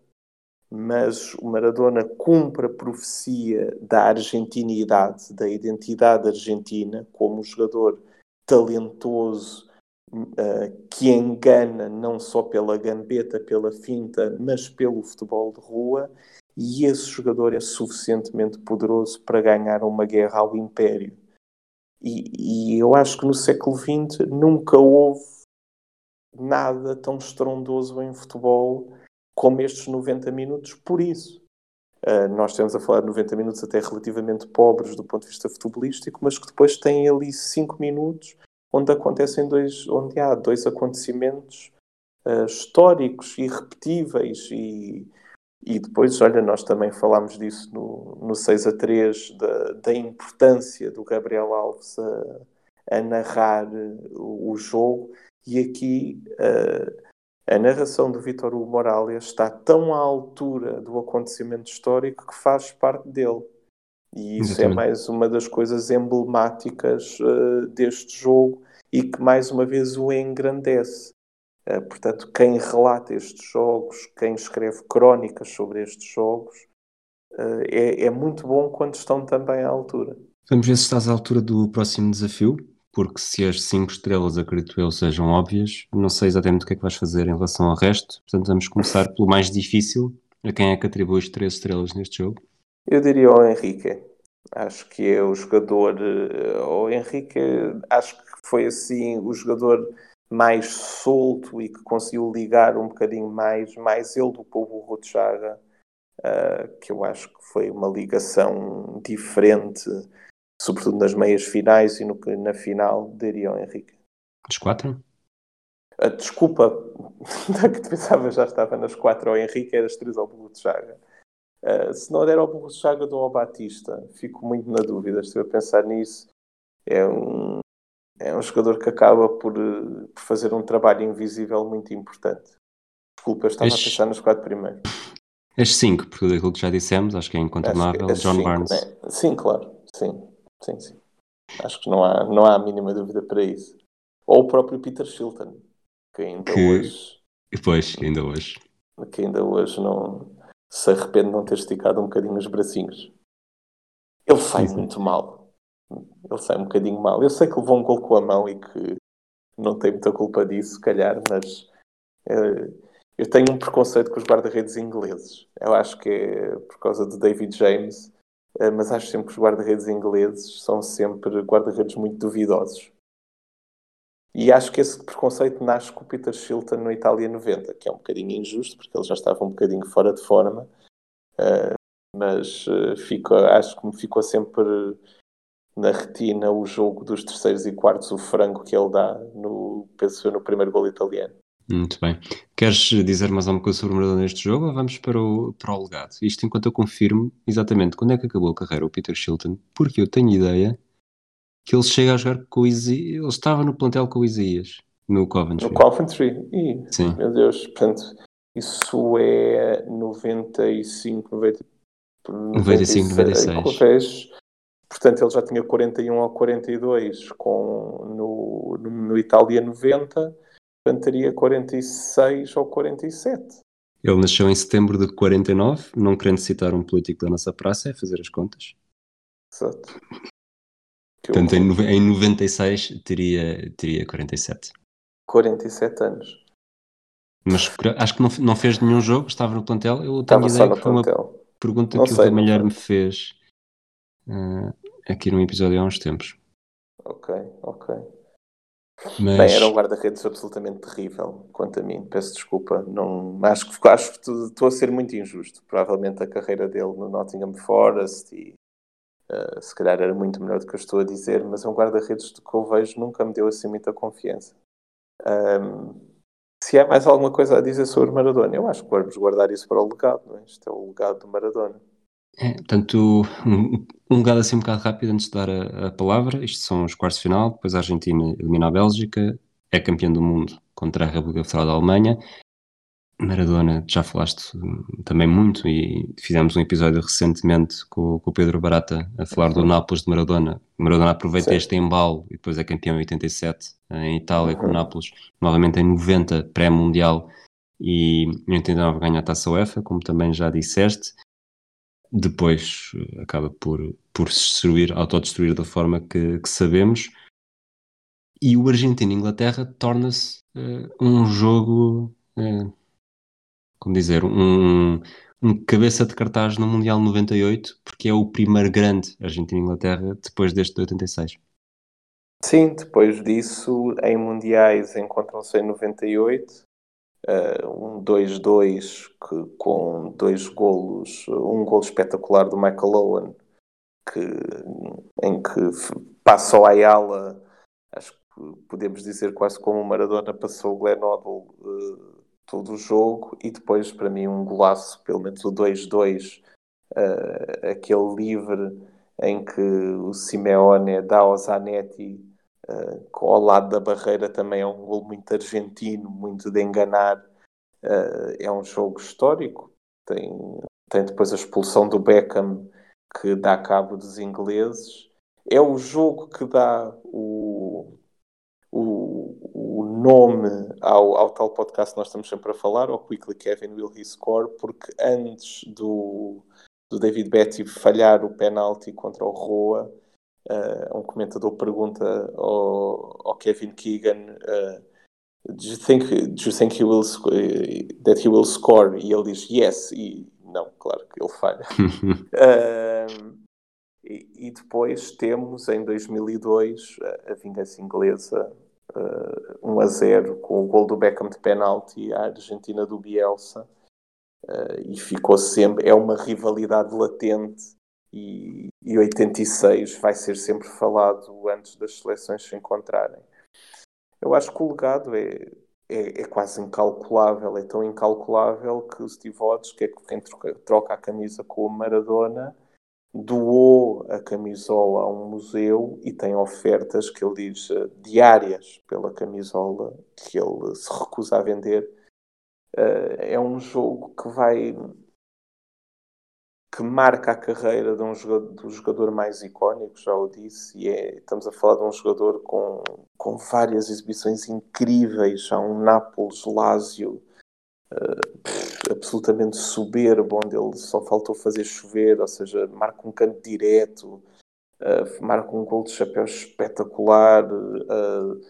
mas o Maradona cumpre a profecia da argentinidade, da identidade argentina, como um jogador talentoso uh, que engana não só pela gambeta, pela finta, mas pelo futebol de rua. E esse jogador é suficientemente poderoso para ganhar uma guerra ao Império. E, e eu acho que no século XX nunca houve nada tão estrondoso em futebol como estes 90 minutos, por isso. Uh, nós temos a falar de 90 minutos até relativamente pobres do ponto de vista futebolístico, mas que depois têm ali 5 minutos onde acontecem dois, onde há dois acontecimentos uh, históricos, irrepetíveis e, e depois, olha, nós também falámos disso no, no 6 a 3, da, da importância do Gabriel Alves a, a narrar o, o, jogo, e aqui uh, a narração do Vítor Hugo Morales está tão à altura do acontecimento histórico que faz parte dele. E isso é Exatamente. é mais uma das coisas emblemáticas uh, deste jogo e que mais uma vez o engrandece. Uh, portanto, quem relata estes jogos, quem escreve crónicas sobre estes jogos, uh, é, é muito bom quando estão também à altura. Vamos ver se estás à altura do próximo desafio porque se as 5 estrelas, acredito eu, sejam óbvias, não sei exatamente o que é que vais fazer em relação ao resto. Portanto, vamos começar pelo mais difícil. A quem é que atribuis 3 estrelas neste jogo? Eu diria ao Henrique. Acho que é o jogador. O Henrique, acho que foi assim o jogador mais solto e que conseguiu ligar um bocadinho mais, mais ele do povo Rochaga, uh, que eu acho que foi uma ligação diferente sobretudo nas meias finais e no que na final daria ao Henrique. Dos quatro? A desculpa da que pensava já estava nas quatro ao Henrique era as três ao Burro de Chaga. Uh, se não der ao Burro de Chaga, dou ao Batista. Fico muito na dúvida, estive a pensar nisso. É um, é um jogador que acaba por, por fazer um trabalho invisível muito importante. Desculpa, estava a pensar nos quatro primeiros. As cinco, porque daquilo que já dissemos, acho que é incontornável. John cinco, Barnes. Né? Sim, claro, sim. Sim, sim. Acho que não há, não há a mínima dúvida para isso. Ou o próprio Peter Shilton, que ainda que... hoje. Pois, ainda hoje. Que ainda hoje não se arrepende de não ter esticado um bocadinho os bracinhos. Ele sai sim, muito mal. Ele sai um bocadinho mal. Eu sei que levou um gol com a mão e que não tem muita culpa disso, se calhar, mas uh, eu tenho um preconceito com os guarda-redes ingleses. Eu acho que é por causa de David James eh, mas acho sempre que os guarda-redes ingleses são sempre guarda-redes muito duvidosos. E acho que esse preconceito nasce com o Peter Shilton no Itália 90, que é um bocadinho injusto, porque ele já estava um bocadinho fora de forma, uh, mas uh, fico, acho que me ficou sempre na retina o jogo dos terceiros e quartos, o frango que ele dá no, penso no primeiro gol italiano. Muito bem. Queres dizer mais alguma coisa sobre o Maradona neste jogo ou vamos para o, para o legado? Isto enquanto eu confirmo exatamente quando é que acabou a carreira o Peter Shilton, porque eu tenho ideia que ele chega a jogar com o Isaías, ele estava no plantel com o Isaías, no Coventry. No Coventry? Ih, Sim. Meu Deus, portanto, isso é 95, 90, 95, 96. 96. Portanto, ele já tinha 41 ou 42 com, no, no, no Itália 90 Portanto, teria 46 ou 47. Ele nasceu em setembro de 49, não querendo citar um político da nossa praça, é fazer as contas. Exato. Portanto, em, em 96 teria, teria 47. 47 anos. Mas acho que não, não fez nenhum jogo, estava no plantel. Eu tenho estava ideia que foi uma pergunta não que sei, o Malher me fez uh, aqui num episódio há uns tempos. Ok, ok. Mas... Bem, era um guarda-redes absolutamente terrível, quanto a mim. Peço desculpa. Não, acho que, acho que estou a ser muito injusto. Provavelmente a carreira dele no Nottingham Forest e uh, se calhar era muito melhor do que eu estou a dizer, mas é um guarda-redes que eu vejo nunca me deu assim muita confiança. Um, se há mais alguma coisa a dizer sobre Maradona, eu acho que vamos guardar isso para o legado. Não é? Isto é o legado do Maradona. É, portanto, um, um legado assim um bocado rápido antes de dar a, a palavra. Isto são os quartos de final, depois a Argentina elimina a Bélgica, é campeão do mundo contra a República Federal da Alemanha. Maradona, já falaste também muito e fizemos um episódio recentemente com, com o Pedro Barata a falar do Nápoles de Maradona, Maradona aproveita Sim. este embalo e depois é campeão em 87 em Itália com o. Nápoles, novamente em 90 pré-mundial e em 89 ganha a Taça UEFA, como também já disseste. Depois eh, acaba por, por se destruir, autodestruir da forma que, que sabemos. E o Argentina-Inglaterra torna-se eh, um jogo, eh, como dizer, um, um cabeça de cartaz no Mundial 98, porque é o primeiro grande Argentina-Inglaterra depois deste de 86. Sim, depois disso, em Mundiais encontram-se em 98, eh, um 2-2 que- com dois golos, um golo espetacular do Michael Owen, que, em que passa o Ayala, acho que podemos dizer quase como o Maradona passou o Glenn Hoddle eh, todo o jogo, e depois para mim um golaço, pelo menos o 2-2, eh, aquele livre em que o Simeone dá ao Zanetti Uh, ao lado da barreira também é um gol muito argentino, muito de enganar. Uh, é um jogo histórico. Tem, tem depois a expulsão do Beckham que dá cabo dos ingleses. É o jogo que dá o, o, o nome ao, ao tal podcast que nós estamos sempre a falar, ao Quickly Kevin Will He Score, porque antes do, do David Betty falhar o penalti contra o Roa, Uh, um comentador pergunta ao, ao Kevin Keegan uh, do you think do you think he will that he will score? E ele diz yes. E não claro que ele falha. Uh, e, e, depois temos em 2002 a, a vingança inglesa 1 a 0 com o gol do Beckham de penalti à Argentina do Bielsa. E ficou sempre é uma rivalidade latente e, e 86 vai ser sempre falado antes das seleções se encontrarem. Eu acho que o legado é, é, é quase incalculável, é tão incalculável que o Steve que é quem troca, troca a camisa com o Maradona, doou a camisola a um museu e tem ofertas que ele diz uh, diárias pela camisola que ele se recusa a vender. Uh, é um jogo que vai que marca a carreira de um jogador, do jogador mais icónico, já o disse, e é, estamos a falar de um jogador com, com várias exibições incríveis, há um Nápoles Lazio uh, absolutamente soberbo, onde ele só faltou fazer chover, ou seja, marca um canto direto, uh, marca um gol de chapéu espetacular, uh,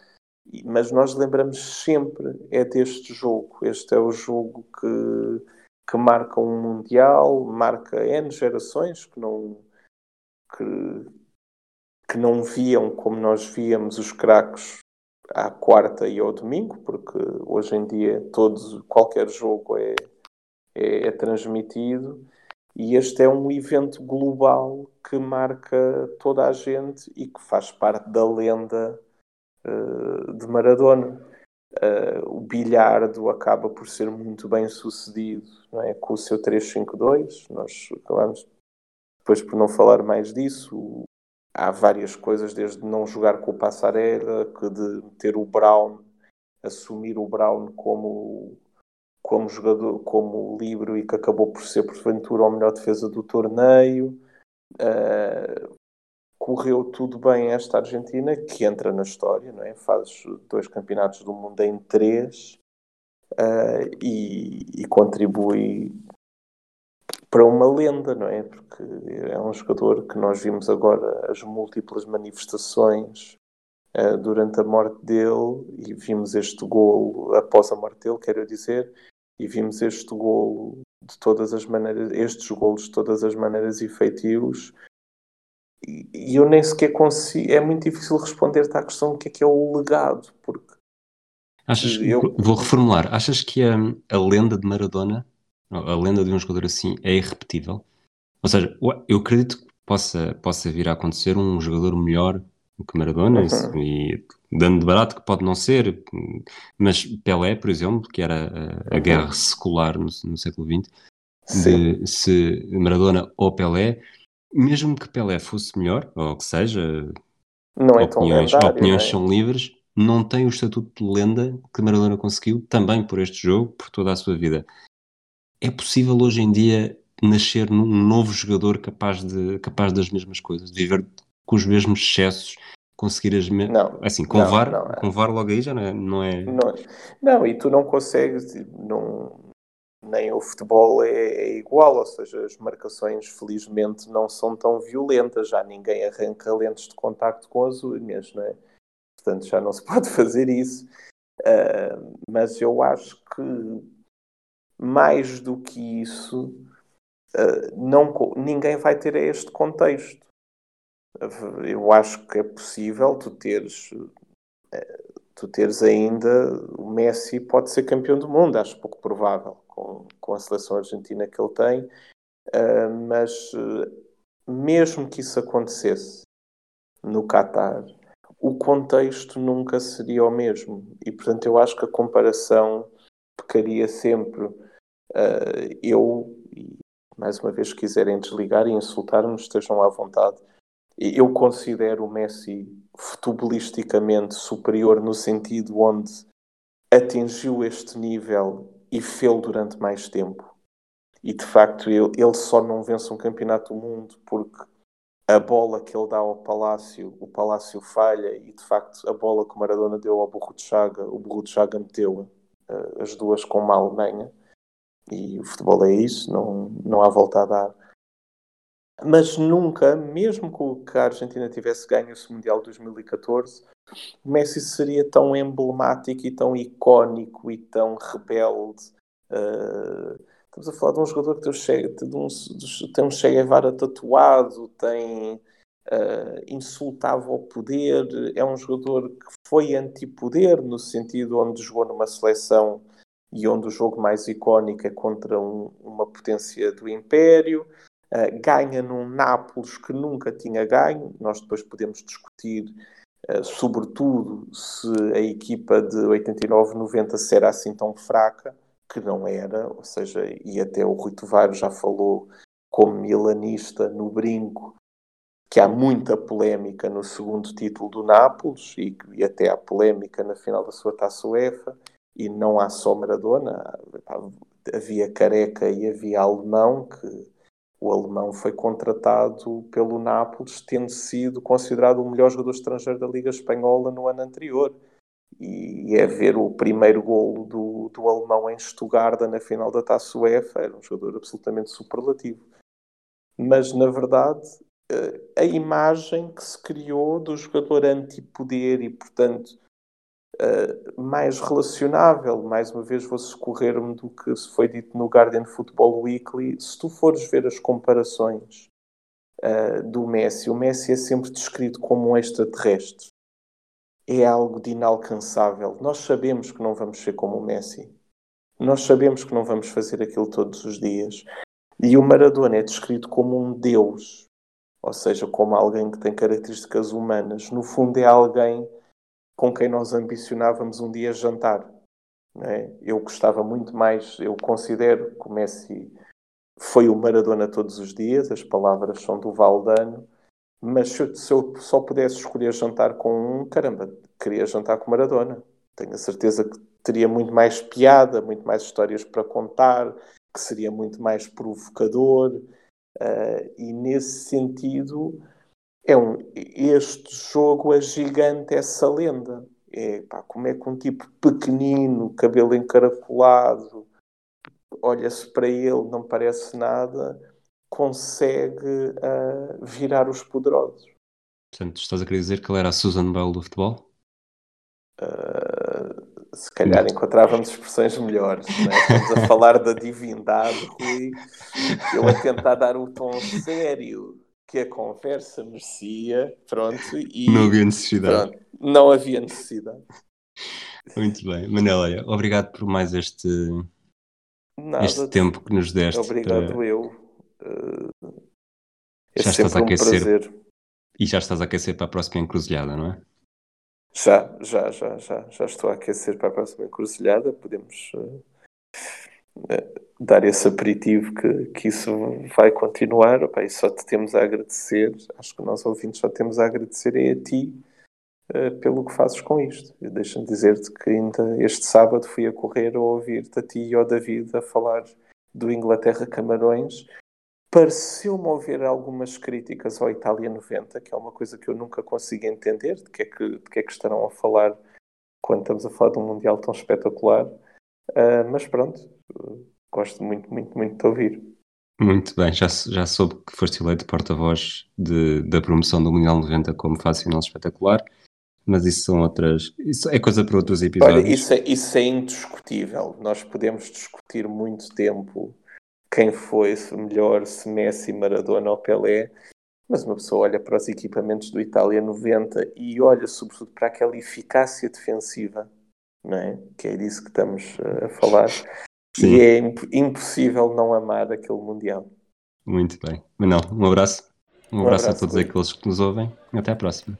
mas nós lembramos sempre é deste jogo, este é o jogo que que marca um Mundial, marca N gerações que não, que, que não viam como nós víamos os craques à quarta e ao domingo, porque hoje em dia todos, qualquer jogo é, é, é transmitido e este é um evento global que marca toda a gente e que faz parte da lenda uh, de Maradona. Uh, o Bilhardo acaba por ser muito bem sucedido não é? com o seu 3-5-2. Nós acabamos depois por não falar mais disso. Há várias coisas, desde não jogar com o Passarela, que de ter o Brown, assumir o Brown como, como jogador, como livre e que acabou por ser, porventura, a melhor defesa do torneio. Uh, correu tudo bem esta Argentina, que entra na história, não é? faz dois campeonatos do mundo em três uh, e, e, contribui para uma lenda, não é? Porque é um jogador que nós vimos agora as múltiplas manifestações uh, durante a morte dele e vimos este golo após a morte dele, quero dizer, e vimos este golo de todas as maneiras, estes golos de todas as maneiras efetivos e eu nem sequer consigo. É muito difícil responder-te à questão do que é que é o legado, porque. Achas, eu... Vou reformular. Achas que a, a lenda de Maradona, a lenda de um jogador assim, é irrepetível? Ou seja, eu acredito que possa, possa vir a acontecer um jogador melhor do que Maradona, uhum. e dando de barato que pode não ser, mas Pelé, por exemplo, que era a, a uhum. guerra secular no, no século XX, de, se Maradona ou Pelé mesmo que Pelé fosse melhor, ou que seja, não é opiniões, lendário, opiniões é? são livres, não tem o estatuto de lenda que Maradona conseguiu, também por este jogo, por toda a sua vida. É possível hoje em dia nascer num novo jogador capaz, de, capaz das mesmas coisas, de viver com os mesmos excessos conseguir as mesmas. Não, assim, com, não, VAR, não, é. com VAR logo aí já não é. Não é... Não, não, e tu não consegues, não, nem o futebol é, é, igual, ou seja, as marcações felizmente não são tão violentas, já ninguém arranca lentes de contacto com as unhas, não é? Portanto, já não se pode fazer isso. Uh, mas eu acho que mais do que isso, uh, não, ninguém vai ter este contexto. Eu acho que é possível tu teres tu teres ainda o Messi pode ser campeão do mundo, acho pouco provável com, a seleção argentina que ele tem, uh, mas uh, mesmo que isso acontecesse no Qatar, o contexto nunca seria o mesmo e portanto eu acho que a comparação pecaria sempre. Uh, eu, mais uma vez, se quiserem desligar e insultar-me, estejam à vontade. Eu considero o Messi futebolisticamente superior no sentido onde atingiu este nível e fê-lo durante mais tempo. E de facto ele, ele só não vence um campeonato do mundo porque a bola que ele dá ao Palácio, o Palácio falha e de facto a bola que o Maradona deu ao Burro de Chaga, o Burro de Chaga meteu uh, as duas com uma Alemanha. E o futebol é isso, não, não há volta a dar mas nunca, mesmo que a Argentina tivesse ganho esse Mundial de 2014, o Messi seria tão emblemático e tão icónico e tão rebelde. Uh, estamos a falar de um jogador que tem che, um, tem um Che Guevara tatuado, tem, uh, insultava o poder, é um jogador que foi antipoder, no sentido onde jogou numa seleção e onde o jogo mais icónico é contra um, uma potência do Império. Uh, ganha num Nápoles que nunca tinha ganho. Nós depois podemos discutir, sobretudo, se a equipa de 89-90 será assim tão fraca, que não era, ou seja, e até o Rui Tovar já falou como milanista no brinco, que há muita polémica no segundo título do Nápoles e, e até há polémica na final da sua taça UEFA e não há só Maradona, havia Careca e havia Alemão que o alemão foi contratado pelo Nápoles, tendo sido considerado o melhor jogador estrangeiro da Liga Espanhola no ano anterior. E é ver o primeiro golo do, do alemão em Stuttgart na final da Taça UEFA, era um jogador absolutamente superlativo. Mas, na verdade, eh, a imagem que se criou do jogador antipoder e, portanto, uh, mais relacionável. Mais uma vez vou socorrer-me do que foi dito no Guardian Football Weekly. Se tu fores ver as comparações uh, do Messi, o Messi é sempre descrito como um extraterrestre. É algo de inalcançável. Nós sabemos que não vamos ser como o Messi. Nós sabemos que não vamos fazer aquilo todos os dias. E o Maradona é descrito como um deus, ou seja, como alguém que tem características humanas. No fundo, é alguém com quem nós ambicionávamos um dia jantar. É? Eu gostava muito mais, eu considero que o Messi foi o Maradona todos os dias, as palavras são do Valdano, mas se eu, se eu só pudesse escolher jantar com um, caramba, queria jantar com Maradona. Tenho a certeza que teria muito mais piada, muito mais histórias para contar, que seria muito mais provocador, uh, e nesse sentido é um, este jogo agigante essa lenda. É, pá, como é que um tipo pequenino, cabelo encaracolado, olha-se para ele, não parece nada, consegue uh, virar os poderosos. Portanto, estás a querer dizer que ele era a Susan Bell do futebol? Uh, se calhar encontrávamos expressões melhores. Né? Estamos a falar da divindade, Rui. Eu a tentar dar o tom sério que a conversa merecia, pronto, e... Não havia necessidade. Pronto, não havia necessidade. Muito bem. Manela, obrigado por mais este, Nada este tempo que nos deste. Obrigado para... eu. Uh, é já estás a aquecer. Prazer. E já estás a aquecer para a próxima encruzilhada, não é? Já, já, já, já, já estou a aquecer para a próxima encruzilhada. Podemos uh, dar esse aperitivo que, que isso vai continuar. E só te temos a agradecer, acho que nós ouvintes só temos a agradecer a ti uh, pelo que fazes com isto. Deixa-me dizer-te que ainda este sábado fui a correr a ouvir-te a ti e ao David a falar do Inglaterra Camarões Pareceu-me ouvir algumas críticas ao Itália 90, que é uma coisa que eu nunca consigo entender, de que é que, de que, é que estarão a falar quando estamos a falar de um Mundial tão espetacular. Uh, mas pronto, gosto muito, muito, muito de ouvir. Muito bem, já, já soube que foste eleito porta-voz da promoção do Mundial 90 como fase final espetacular, mas isso são outras. Isso é coisa para outros episódios. Olha, isso é, isso é indiscutível. Nós podemos discutir muito tempo quem foi se melhor, se Messi, Maradona ou Pelé, mas uma pessoa olha para os equipamentos do Itália 90 e olha sobretudo para aquela eficácia defensiva, não é? que é disso que estamos eh, a falar, Sim. e é imp impossível não amar aquele Mundial. Muito bem. Manel, um abraço. Um, um abraço, abraço a todos aqueles que nos ouvem. Até à próxima.